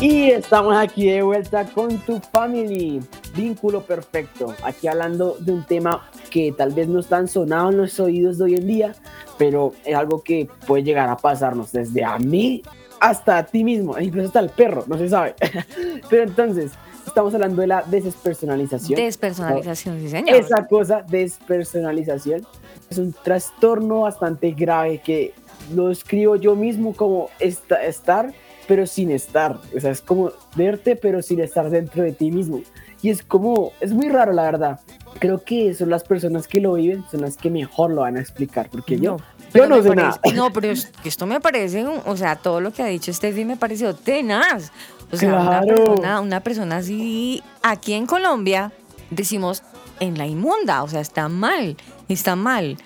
Y estamos aquí de vuelta con tu family, vínculo perfecto. Aquí hablando de un tema que tal vez no está tan sonado en los oídos de hoy en día, pero es algo que puede llegar a pasarnos desde a mí hasta a ti mismo, e incluso hasta el perro, no se sabe. pero entonces, estamos hablando de la despersonalización. Despersonalización, sí, señor. Esa cosa, despersonalización, es un trastorno bastante grave que lo escribo yo mismo como estar pero sin estar. O sea, es como verte, pero sin estar dentro de ti mismo. Y es como, es muy raro, la verdad. Creo que son las personas que lo viven, son las que mejor lo van a explicar, porque yo, yo no sé nada. No, pero esto me parece, o sea, todo lo que ha dicho Steffi me pareció tenaz. O sea, una, persona, una persona así, aquí en Colombia, decimos en la inmunda, o sea, está mal, está mal,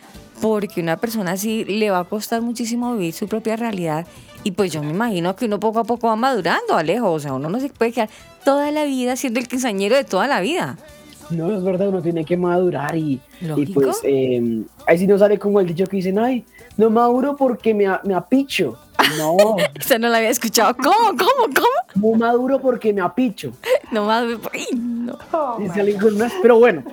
porque una persona así le va a costar muchísimo vivir su propia realidad y pues yo me imagino que uno poco a poco va madurando, Alejo. O sea, uno no se puede quedar toda la vida siendo el quinceañero de toda la vida. No, es verdad, uno tiene que madurar y, y pues eh, ahí sí no sale como el dicho que dicen, ay, no maduro porque me, me apicho. No. Esa no la había escuchado. ¿Cómo? ¿Cómo? ¿Cómo? No maduro porque me apicho. No maduro. No. Pero bueno,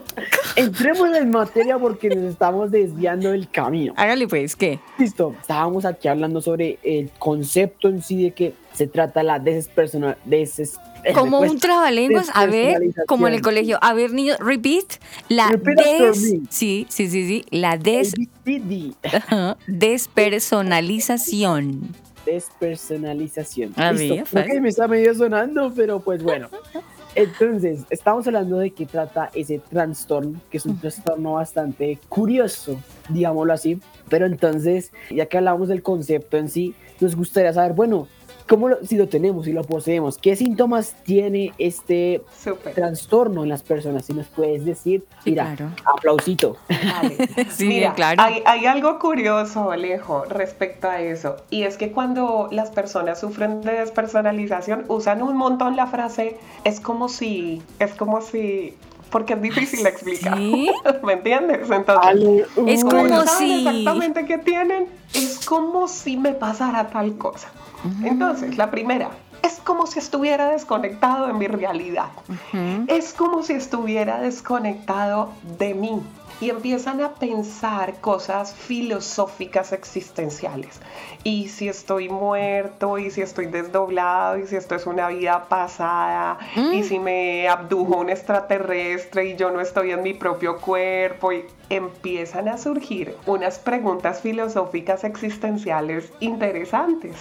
entremos en materia porque nos estamos desviando del camino. Hágale pues, ¿qué? Listo. Estábamos aquí hablando sobre el concepto en sí de que se trata la despersonal, des, como un trabalenguas, a ver, como en el colegio, a ver niños, repeat, la des, sí, sí, sí, sí, la des, despersonalización. Despersonalización. A me está medio sonando, pero pues bueno. Entonces, estamos hablando de qué trata ese trastorno, que es un trastorno bastante curioso, digámoslo así. Pero entonces, ya que hablamos del concepto en sí, nos gustaría saber, bueno, cómo si lo tenemos, si lo poseemos, qué síntomas tiene este trastorno en las personas, si nos puedes decir, mira, aplausito. mira, claro. Hay, hay, algo curioso, Alejo, respecto a eso, y es que cuando las personas sufren de despersonalización, usan un montón la frase, es como si, es como si porque es difícil de explicar. ¿Me entiendes? Entonces, es como si exactamente qué tienen, es como si me pasara tal cosa. Entonces, la primera, es como si estuviera desconectado de mi realidad. Es como si estuviera desconectado de mí y empiezan a pensar cosas filosóficas existenciales. Y si estoy muerto, y si estoy desdoblado, y si esto es una vida pasada, y mm. si me abdujo un extraterrestre y yo no estoy en mi propio cuerpo, y empiezan a surgir unas preguntas filosóficas existenciales interesantes.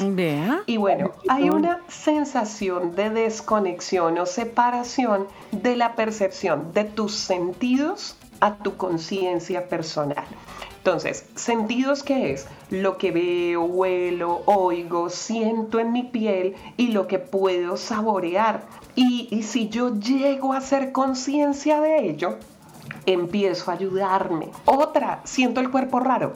Y bueno, hay una sensación de desconexión o separación de la percepción de tus sentidos a tu conciencia personal. Entonces, sentidos que es lo que veo, huelo, oigo, siento en mi piel y lo que puedo saborear. Y, y si yo llego a hacer conciencia de ello, empiezo a ayudarme. Otra, siento el cuerpo raro.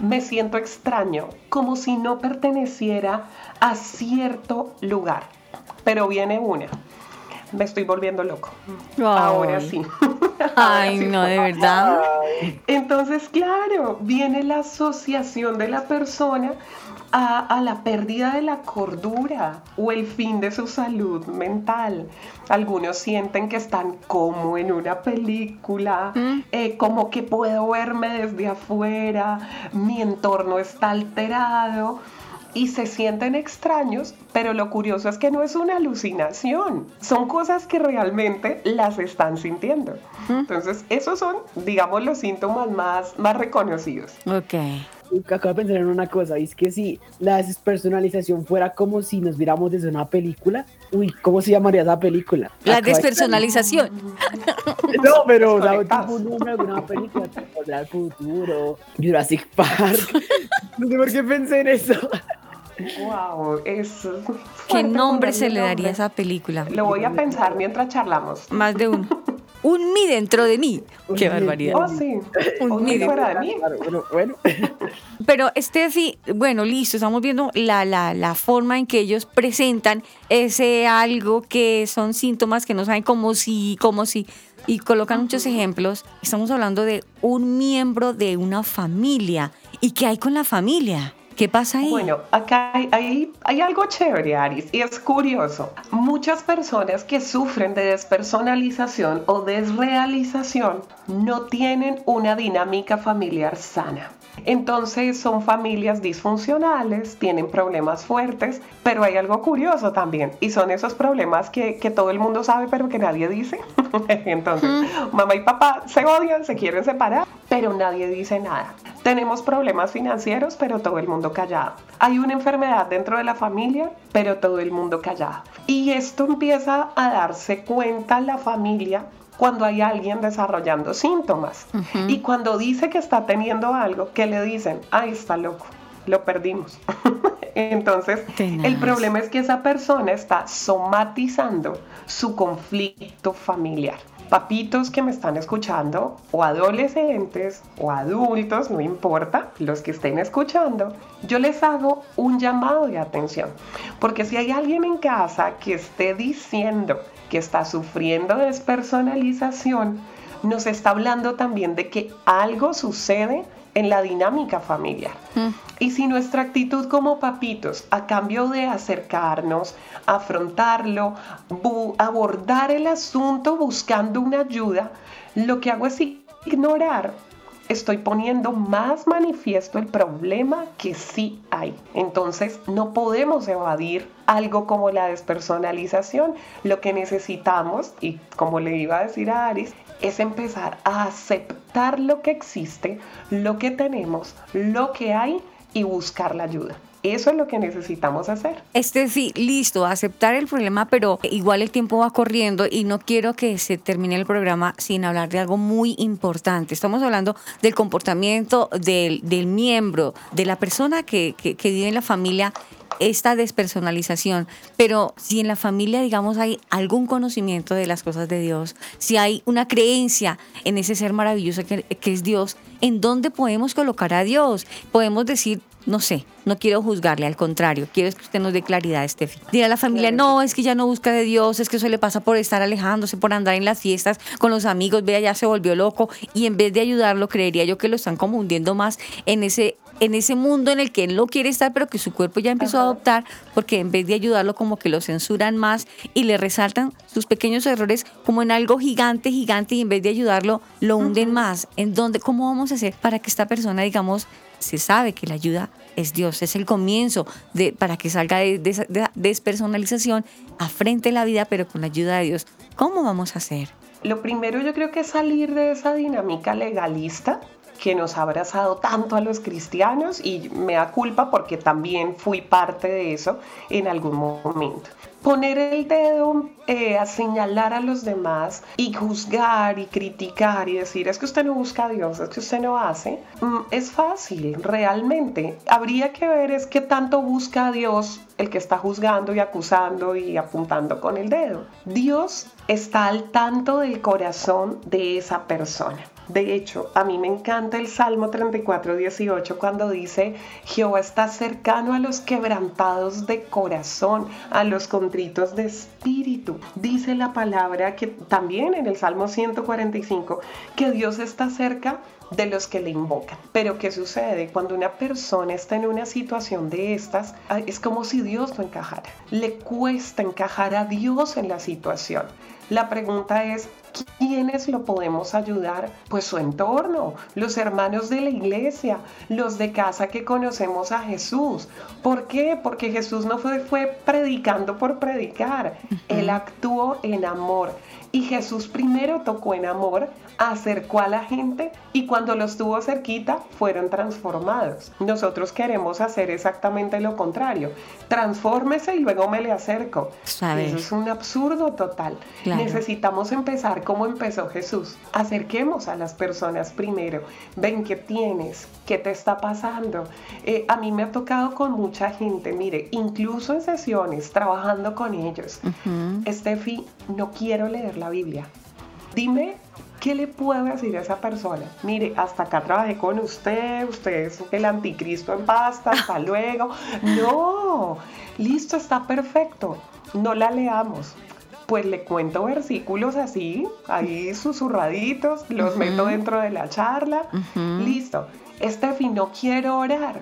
Me siento extraño, como si no perteneciera a cierto lugar. Pero viene una. Me estoy volviendo loco. Ahora sí. Ay, no, de verdad. Entonces, claro, viene la asociación de la persona a, la pérdida de la cordura o el fin de su salud mental. Algunos sienten que están como en una película, mm. eh, como que puedo verme desde afuera, mi entorno está alterado y se sienten extraños, pero lo curioso es que no es una alucinación, son cosas que realmente las están sintiendo. Entonces, esos son, digamos, los síntomas más, más reconocidos. Ok. Acabo de pensar en una cosa, y es que si la despersonalización fuera como si nos viéramos desde una película, uy, ¿cómo se llamaría esa película? La despersonalización. no, pero la de una película, tipo el futuro, Jurassic Park. no sé por qué pensé en eso. Wow, eso. ¿Qué nombre se le daría a esa película? Lo voy a pensar mientras charlamos. Más de uno. Un mí dentro de mí. Qué barbaridad. Oh, sí. Un mí fuera de mí. Bueno, Pero, Steffi, bueno, listo, estamos viendo la, la, la, forma en que ellos presentan ese algo que son síntomas que no saben cómo si, cómo si, y colocan muchos ejemplos. Estamos hablando de un miembro de una familia. ¿Y qué hay con la familia? ¿Qué pasa ahí? Bueno, acá hay, algo chévere, Aris, y es curioso. Muchas personas que sufren de despersonalización o desrealización no tienen una dinámica familiar sana. Entonces son familias disfuncionales, tienen problemas fuertes, pero hay algo curioso también y son esos problemas que, todo el mundo sabe pero que nadie dice. Entonces, mamá y papá se odian, se quieren separar, pero nadie dice nada. Tenemos problemas financieros, pero todo el mundo callado. Hay una enfermedad dentro de la familia, pero todo el mundo callado. Y esto empieza a darse cuenta la familia cuando hay alguien desarrollando síntomas. Y cuando dice que está teniendo algo, que le dicen, ay, está loco, lo perdimos. Entonces, el problema es que esa persona está somatizando su conflicto familiar. Papitos que me están escuchando, o adolescentes, o adultos, no importa, los que estén escuchando, yo les hago un llamado de atención. Porque si hay alguien en casa que esté diciendo que está sufriendo despersonalización, nos está hablando también de que algo sucede en la dinámica familiar. Mm. Y si nuestra actitud como papitos, a cambio de acercarnos, afrontarlo, abordar el asunto buscando una ayuda, lo que hago es ignorar estoy poniendo más manifiesto el problema que sí hay. Entonces no podemos evadir algo como la despersonalización. Lo que necesitamos, y como le iba a decir a Aris, es empezar a aceptar lo que existe, lo que tenemos, lo que hay y buscar la ayuda. Eso es lo que necesitamos hacer. Este sí, listo, aceptar el problema, pero igual el tiempo va corriendo y no quiero que se termine el programa sin hablar de algo muy importante. Estamos hablando del comportamiento del, miembro, de la persona que, vive en la familia esta despersonalización. Pero si en la familia, digamos, hay algún conocimiento de las cosas de Dios, si hay una creencia en ese ser maravilloso que es Dios, ¿en dónde podemos colocar a Dios? Podemos decir, no sé, no quiero juzgarle, al contrario, quiero que usted nos dé claridad, Estefi. Dirá a la familia, no, es que ya no busca de Dios, es que eso le pasa por estar alejándose, por andar en las fiestas con los amigos, vea, ya se volvió loco, y en vez de ayudarlo, creería yo que lo están como hundiendo más en ese en ese mundo en el que él no quiere estar, pero que su cuerpo ya empezó a adoptar, porque en vez de ayudarlo como que lo censuran más y le resaltan sus pequeños errores como en algo gigante, gigante, y en vez de ayudarlo, lo hunden más. ¿En dónde, cómo vamos a hacer para que esta persona, digamos, se sabe que la ayuda es Dios, es el comienzo de, para que salga de, de, despersonalización, afrente la vida, pero con la ayuda de Dios. ¿Cómo vamos a hacer? Lo primero yo creo que es salir de esa dinámica legalista que nos ha abrazado tanto a los cristianos y me da culpa porque también fui parte de eso en algún momento poner el dedo eh, a señalar a los demás y juzgar y criticar y decir es que usted no busca a Dios, es que usted no hace, mm, es fácil, realmente. Habría que ver es qué tanto busca a Dios el que está juzgando y acusando y apuntando con el dedo. Dios está al tanto del corazón de esa persona. De hecho, a mí me encanta el Salmo 34, 18 cuando dice, Jehová está cercano a los quebrantados de corazón, a los contritos de espíritu. Dice la palabra que también en el Salmo 145, que Dios está cerca de los que le invocan. Pero ¿qué sucede? Cuando una persona está en una situación de estas, es como si Dios no encajara. Le cuesta encajar a Dios en la situación. La pregunta es, ¿quiénes lo podemos ayudar? Pues su entorno, los hermanos de la iglesia, los de casa que conocemos a Jesús. ¿Por qué? Porque Jesús no fue, fue predicando por predicar, Él actuó en amor. Y Jesús primero tocó en amor, acercó a la gente y cuando los tuvo cerquita fueron transformados. Nosotros queremos hacer exactamente lo contrario. Transfórmese y luego me le acerco. Eso es un absurdo total. Necesitamos empezar como empezó Jesús. Acerquemos a las personas primero. Ven qué tienes, qué te está pasando. Eh, a mí me ha tocado con mucha gente, mire, incluso en sesiones, trabajando con ellos. Estefi, no quiero leer la Biblia. Dime ¿qué le puedo decir a esa persona? Mire, hasta acá trabajé con usted, usted es el anticristo en pasta, hasta luego. No, listo, está perfecto. No la leamos. Pues le cuento versículos así, ahí susurraditos, los meto dentro de la charla. Listo. Estefi, no quiero orar.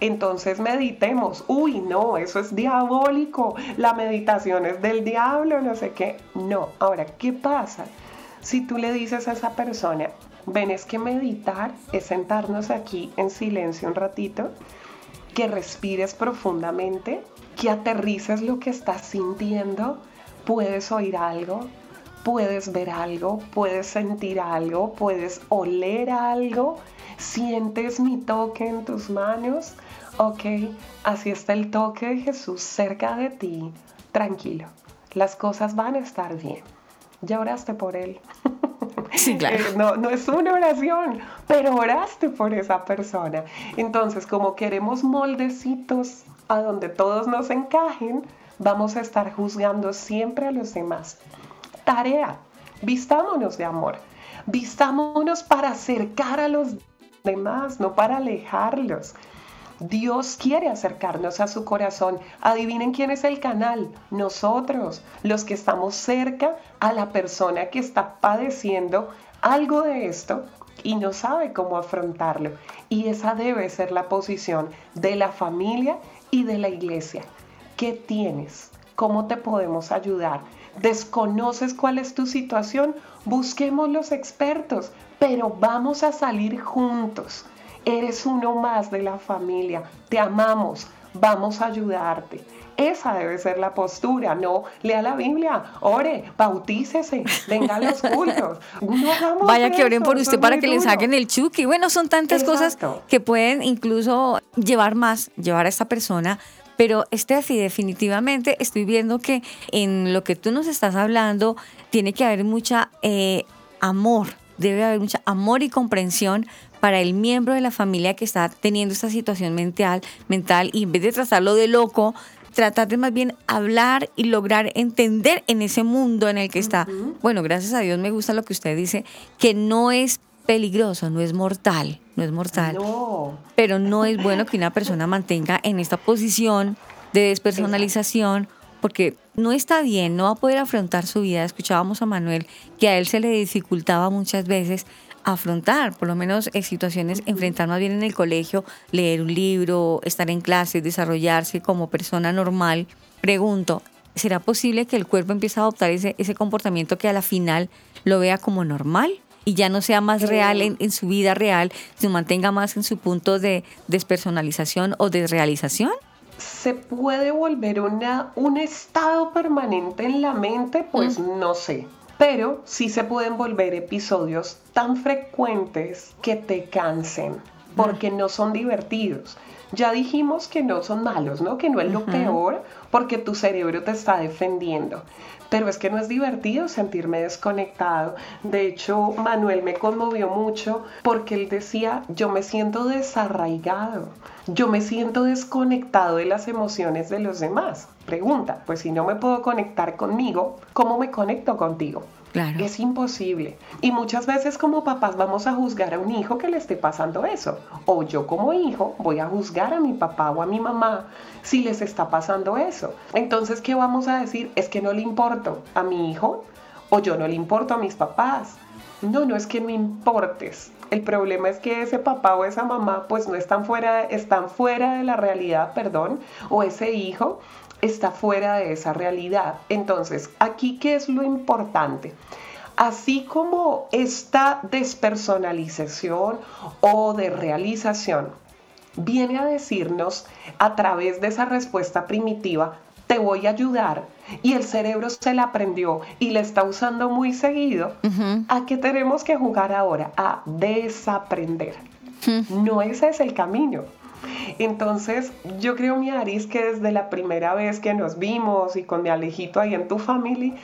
Entonces meditemos. Uy, no, eso es diabólico. La meditación es del diablo, no sé qué. No. Ahora, ¿qué pasa? Si tú le dices a esa persona, ven, es que meditar es sentarnos aquí en silencio un ratito, que respires profundamente, que aterrices lo que estás sintiendo, puedes oír algo, puedes ver algo, puedes sentir algo, puedes oler algo, sientes mi toque en tus manos, ok, así está el toque de Jesús cerca de ti, tranquilo, las cosas van a estar bien ya oraste por él. Sí, claro. Eh, no, no es una oración, pero oraste por esa persona. Entonces, como queremos moldecitos a donde todos nos encajen, vamos a estar juzgando siempre a los demás. Tarea, vistámonos de amor, vistámonos para acercar a los demás, no para alejarlos. Dios quiere acercarnos a su corazón. Adivinen quién es el canal. Nosotros, los que estamos cerca a la persona que está padeciendo algo de esto y no sabe cómo afrontarlo. Y esa debe ser la posición de la familia y de la iglesia. ¿Qué tienes? ¿Cómo te podemos ayudar? ¿Desconoces cuál es tu situación? Busquemos los expertos, pero vamos a salir juntos. Eres uno más de la familia. Te amamos. Vamos a ayudarte. Esa debe ser la postura, no lea la Biblia, ore, bautícese, venga a los cultos. Vaya que oren por usted para que le saquen el chuki. Bueno, son tantas cosas que pueden incluso llevar más, llevar a esta persona. Pero Steffi, definitivamente estoy viendo que en lo que tú nos estás hablando tiene que haber mucha eh, amor, debe haber mucha amor y comprensión para el miembro de la familia que está teniendo esta situación mental, mental y en vez de tratarlo de loco, tratar de más bien hablar y lograr entender en ese mundo en el que está. Bueno, gracias a Dios me gusta lo que usted dice, que no es peligroso, no es mortal, no es mortal. Pero no es bueno que una persona mantenga en esta posición de despersonalización porque no está bien, no va a poder afrontar su vida. Escuchábamos a Manuel que a él se le dificultaba muchas veces afrontar, por lo menos en situaciones, enfrentar más bien en el colegio, leer un libro, estar en clase, desarrollarse como persona normal. Pregunto, ¿será posible que el cuerpo empiece a adoptar ese, ese comportamiento que a la final lo vea como normal? y ya no sea más real en, en, su vida real, se mantenga más en su punto de despersonalización o desrealización? ¿Se puede volver una, un estado permanente en la mente? Pues no sé pero sí se pueden volver episodios tan frecuentes que te cansen porque no son divertidos. Ya dijimos que no son malos, ¿no? Que no es lo peor porque tu cerebro te está defendiendo. Pero es que no es divertido sentirme desconectado. De hecho, Manuel me conmovió mucho porque él decía, yo me siento desarraigado, yo me siento desconectado de las emociones de los demás. Pregunta, pues si no me puedo conectar conmigo, ¿cómo me conecto contigo? Claro. Es imposible. Y muchas veces como papás vamos a juzgar a un hijo que le esté pasando eso. O yo como hijo voy a juzgar a mi papá o a mi mamá si les está pasando eso. Entonces, ¿qué vamos a decir? Es que no le importo a mi hijo o yo no le importo a mis papás. No, no es que no importes. El problema es que ese papá o esa mamá pues no están fuera, están fuera de la realidad, perdón, o ese hijo está fuera de esa realidad. Entonces, aquí, ¿qué es lo importante? Así como esta despersonalización o de realización viene a decirnos a través de esa respuesta primitiva, te voy a ayudar, y el cerebro se la aprendió y la está usando muy seguido, ¿a qué tenemos que jugar ahora? A desaprender. No ese es el camino. Entonces, yo creo, mi Aris, que desde la primera vez que nos vimos y con mi Alejito ahí en tu familia,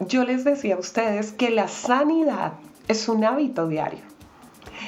yo les decía a ustedes que la sanidad es un hábito diario.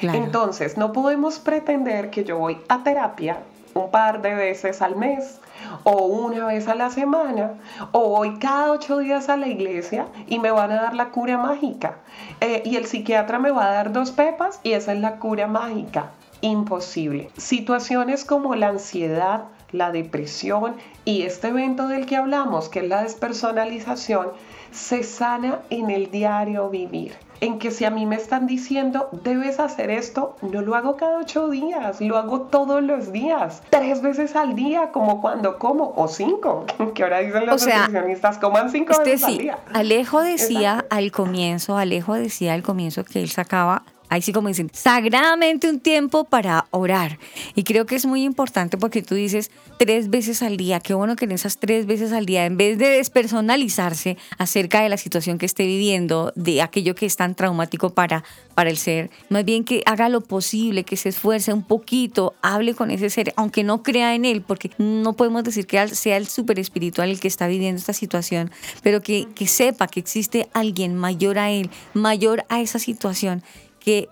Entonces, no podemos pretender que yo voy a terapia un par de veces al mes o una vez a la semana o voy cada ocho días a la iglesia y me van a dar la cura mágica. Eh, y el psiquiatra me va a dar dos pepas y esa es la cura mágica imposible. Situaciones como la ansiedad, la depresión y este evento del que hablamos, que es la despersonalización, se sana en el diario vivir. En que si a mí me están diciendo, debes hacer esto, no lo hago cada ocho días, lo hago todos los días, tres veces al día, como cuando como, o cinco, que ahora dicen los nutricionistas, coman cinco veces al día. Alejo decía al comienzo, Alejo decía al comienzo que él sacaba ahí sí como dicen, sagradamente un tiempo para orar. Y creo que es muy importante porque tú dices tres veces al día, qué bueno que en esas tres veces al día, en vez de despersonalizarse acerca de la situación que esté viviendo, de aquello que es tan traumático para, para el ser, más bien que haga lo posible, que se esfuerce un poquito, hable con ese ser, aunque no crea en él, porque no podemos decir que sea el super espiritual el que está viviendo esta situación, pero que, que sepa que existe alguien mayor a él, mayor a esa situación que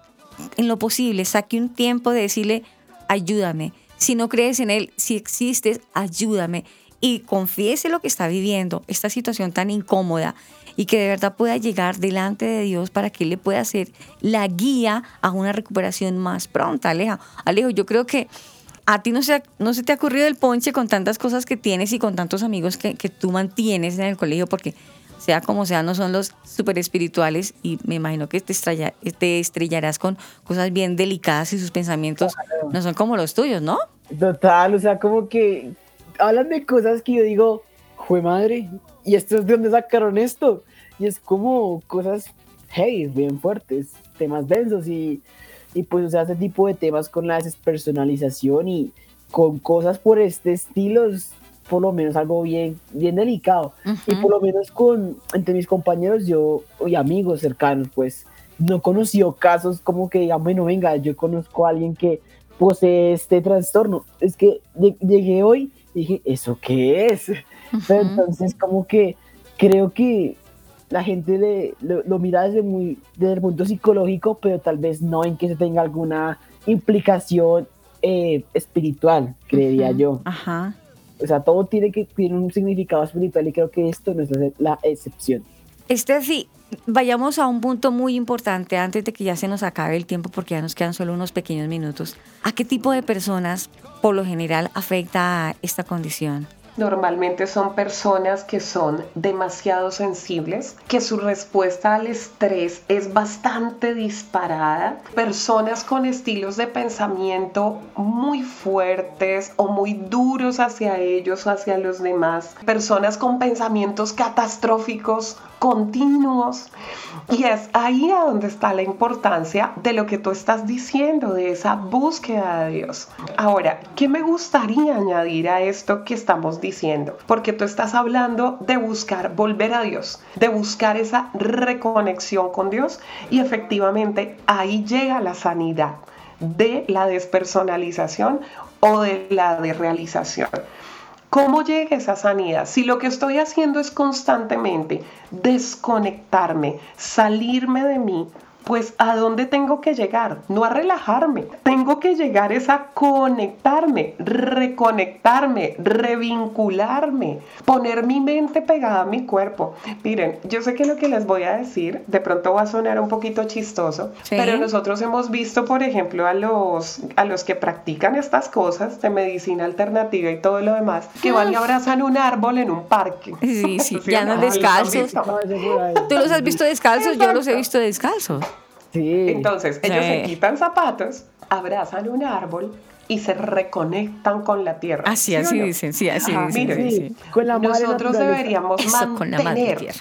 en lo posible saque un tiempo de decirle, ayúdame. Si no crees en Él, si existes, ayúdame. Y confiese lo que está viviendo, esta situación tan incómoda, y que de verdad pueda llegar delante de Dios para que Él le pueda hacer la guía a una recuperación más pronta. Aleja, Alejo, yo creo que a ti no se, no se te ha ocurrido el ponche con tantas cosas que tienes y con tantos amigos que, que tú mantienes en el colegio, porque sea como sea, no son los súper espirituales y me imagino que te, te estrellarás con cosas bien delicadas y sus pensamientos no son como los tuyos, ¿no? Total, o sea, como que hablan de cosas que yo digo, jue madre, ¿y esto es de dónde sacaron esto? Y es como cosas, hey, bien fuertes, temas densos y, y pues, o sea, ese tipo de temas con la despersonalización y con cosas por este estilo por lo menos algo bien, bien delicado. Y por lo menos con, entre mis compañeros yo y amigos cercanos, pues no conoció casos como que digan, bueno, venga, yo conozco a alguien que posee este trastorno. Es que llegué hoy y dije, ¿eso qué es? Pero entonces como que creo que la gente lo, mira desde, muy, desde el punto psicológico, pero tal vez no en que se tenga alguna implicación eh, espiritual, creería yo. Ajá. O sea, todo tiene que tener un significado espiritual y creo que esto no es la excepción. Este sí, vayamos a un punto muy importante antes de que ya se nos acabe el tiempo porque ya nos quedan solo unos pequeños minutos. ¿A qué tipo de personas por lo general afecta esta condición? Normalmente son personas que son demasiado sensibles, que su respuesta al estrés es bastante disparada, personas con estilos de pensamiento muy fuertes o muy duros hacia ellos, hacia los demás, personas con pensamientos catastróficos continuos. Y es ahí a donde está la importancia de lo que tú estás diciendo, de esa búsqueda de Dios. Ahora, ¿qué me gustaría añadir a esto que estamos diciendo? porque tú estás hablando de buscar volver a Dios, de buscar esa reconexión con Dios y efectivamente ahí llega la sanidad de la despersonalización o de la desrealización. ¿Cómo llega esa sanidad? Si lo que estoy haciendo es constantemente desconectarme, salirme de mí, pues a dónde tengo que llegar, no a relajarme, tengo que llegar es a conectarme, reconectarme, revincularme, poner mi mente pegada a mi cuerpo. Miren, yo sé que lo que les voy a decir de pronto va a sonar un poquito chistoso, pero nosotros hemos visto, por ejemplo, a los, a los que practican estas cosas de medicina alternativa y todo lo demás, que van y abrazan un árbol en un parque. Sí, sí, ya no descalzos. ¿Tú los has visto descalzos? Yo los he visto descalzos. Entonces, ellos se quitan zapatos, abrazan un árbol y se reconectan con la tierra. Así, así dicen, sí, así dicen. nosotros deberíamos mantener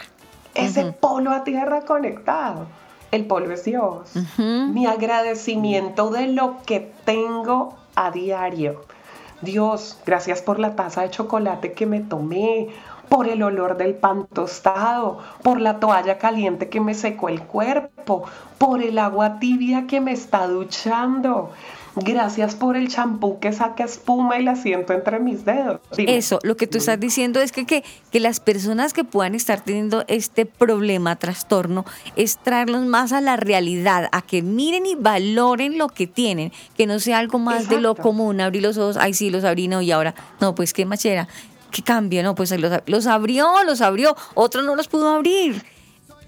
ese polo a tierra conectado. El polo es Dios. Mi agradecimiento de lo que tengo a diario. Dios, gracias por la taza de chocolate que me tomé por el olor del pan tostado, por la toalla caliente que me secó el cuerpo, por el agua tibia que me está duchando. Gracias por el champú que saca espuma y la siento entre mis dedos. Eso, lo que tú estás diciendo es que, que, que, las personas que puedan estar teniendo este problema, trastorno, es traerlos más a la realidad, a que miren y valoren lo que tienen, que no sea algo más de lo común, abrir los ojos, ay sí, los abrí, no, y ahora, no, pues qué machera, ¿Qué cambio? No, pues los, abrió, los abrió, otro no los pudo abrir.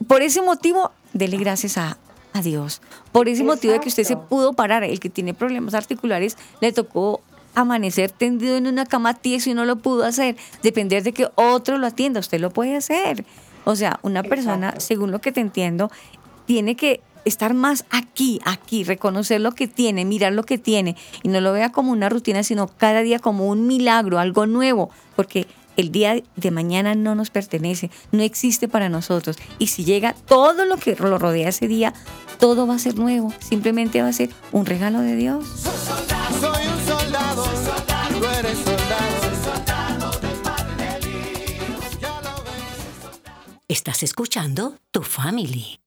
Por ese motivo, dele gracias a, a Dios. Por ese motivo de que usted se pudo parar, el que tiene problemas articulares, le tocó amanecer tendido en una cama tieso y no lo pudo hacer. Depender de que otro lo atienda, usted lo puede hacer. O sea, una persona, según lo que te entiendo, tiene que estar más aquí, aquí, reconocer lo que tiene, mirar lo que tiene y no lo vea como una rutina, sino cada día como un milagro, algo nuevo, porque el día de mañana no nos pertenece, no existe para nosotros. Y si llega todo lo que lo rodea ese día, todo va a ser nuevo, simplemente va a ser un regalo de Dios. Soy un soldado, tú eres soldado, Estás escuchando Tu Family.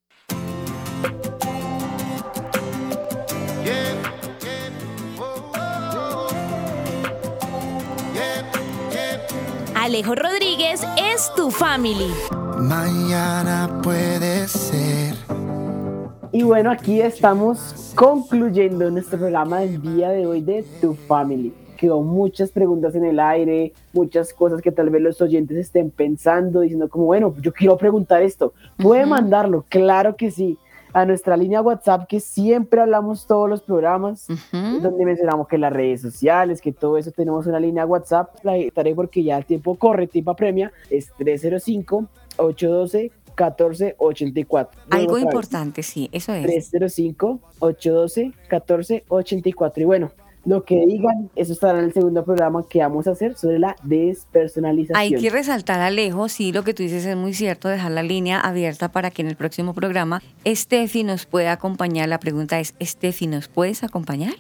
Alejo Rodríguez es tu family. Mañana puede ser. Y bueno, aquí estamos concluyendo nuestro programa del día de hoy de Tu Family. Quedó muchas preguntas en el aire, muchas cosas que tal vez los oyentes estén pensando, diciendo como, bueno, yo quiero preguntar esto. Puede mandarlo, claro que sí a nuestra línea WhatsApp que siempre hablamos todos los programas, donde mencionamos que las redes sociales, que todo eso tenemos una línea WhatsApp, la estaré porque ya el tiempo corre, tiempo apremia, es 305 812 1484. Algo importante, sí, eso es. 305 812 1484 y bueno, lo que digan, eso estará en el segundo programa que vamos a hacer sobre la despersonalización. Hay que resaltar, Alejo, sí, lo que tú dices es muy cierto, dejar la línea abierta para que en el próximo programa Estefi nos pueda acompañar. La pregunta es, Estefi, ¿nos puedes acompañar?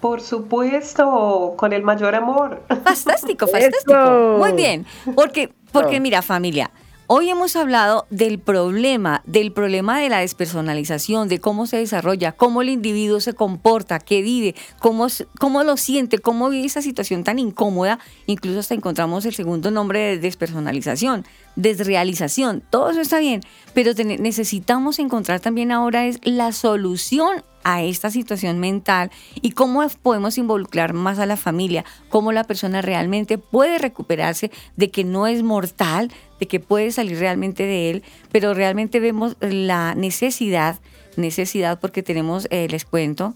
Por supuesto, con el mayor amor. Fantástico, fantástico. Muy bien, porque, porque mira, familia, Hoy hemos hablado del problema, del problema de la despersonalización, de cómo se desarrolla, cómo el individuo se comporta, qué vive, cómo, cómo lo siente, cómo vive esa situación tan incómoda. Incluso hasta encontramos el segundo nombre de despersonalización, desrealización. Todo eso está bien, pero necesitamos encontrar también ahora es la solución a esta situación mental y cómo podemos involucrar más a la familia, cómo la persona realmente puede recuperarse de que no es mortal, de que puede salir realmente de él, pero realmente vemos la necesidad, necesidad porque tenemos, eh, les cuento,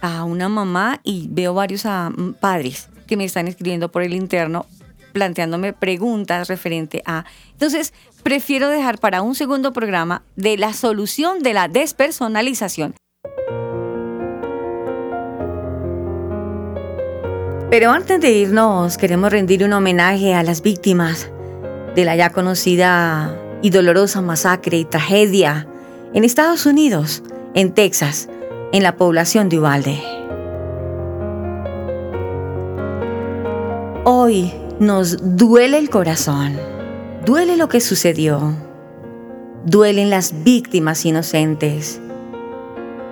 a una mamá y veo varios ah, padres que me están escribiendo por el interno planteándome preguntas referente a... Entonces, prefiero dejar para un segundo programa de la solución de la despersonalización. Pero antes de irnos, queremos rendir un homenaje a las víctimas de la ya conocida y dolorosa masacre y tragedia en Estados Unidos, en Texas, en la población de Uvalde. Hoy nos duele el corazón, duele lo que sucedió, duelen las víctimas inocentes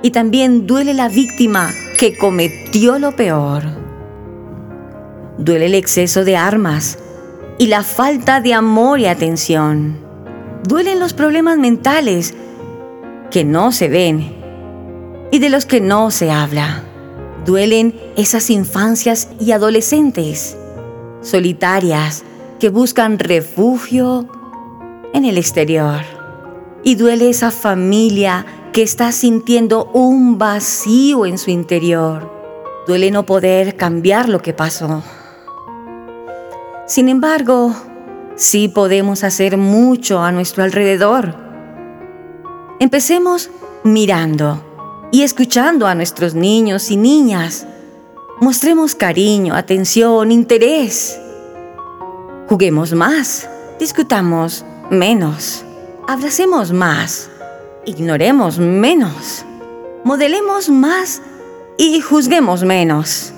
y también duele la víctima que cometió lo peor. Duele el exceso de armas y la falta de amor y atención. Duelen los problemas mentales que no se ven y de los que no se habla. Duelen esas infancias y adolescentes solitarias que buscan refugio en el exterior. Y duele esa familia que está sintiendo un vacío en su interior. Duele no poder cambiar lo que pasó. Sin embargo, sí podemos hacer mucho a nuestro alrededor. Empecemos mirando y escuchando a nuestros niños y niñas. Mostremos cariño, atención, interés. Juguemos más, discutamos menos, abracemos más, ignoremos menos, modelemos más y juzguemos menos,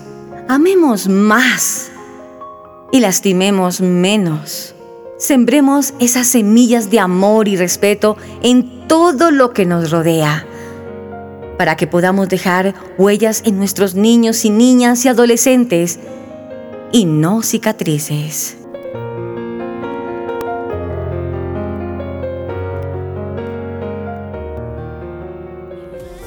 amemos más y lastimemos menos. Sembremos esas semillas de amor y respeto en todo lo que nos rodea para que podamos dejar huellas en nuestros niños y niñas y adolescentes y no cicatrices.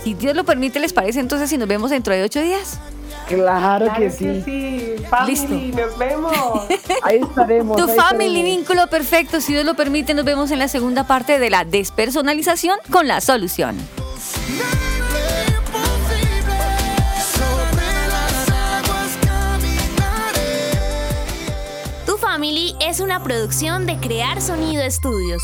Si Dios lo permite, ¿les parece entonces si nos vemos dentro de ocho días? Claro, que, sí. sí. Family, nos vemos. ahí estaremos. Tu family, vínculo perfecto. Si Dios lo permite, nos vemos en la segunda parte de la despersonalización con la solución. Family es una producción de Crear Sonido Estudios.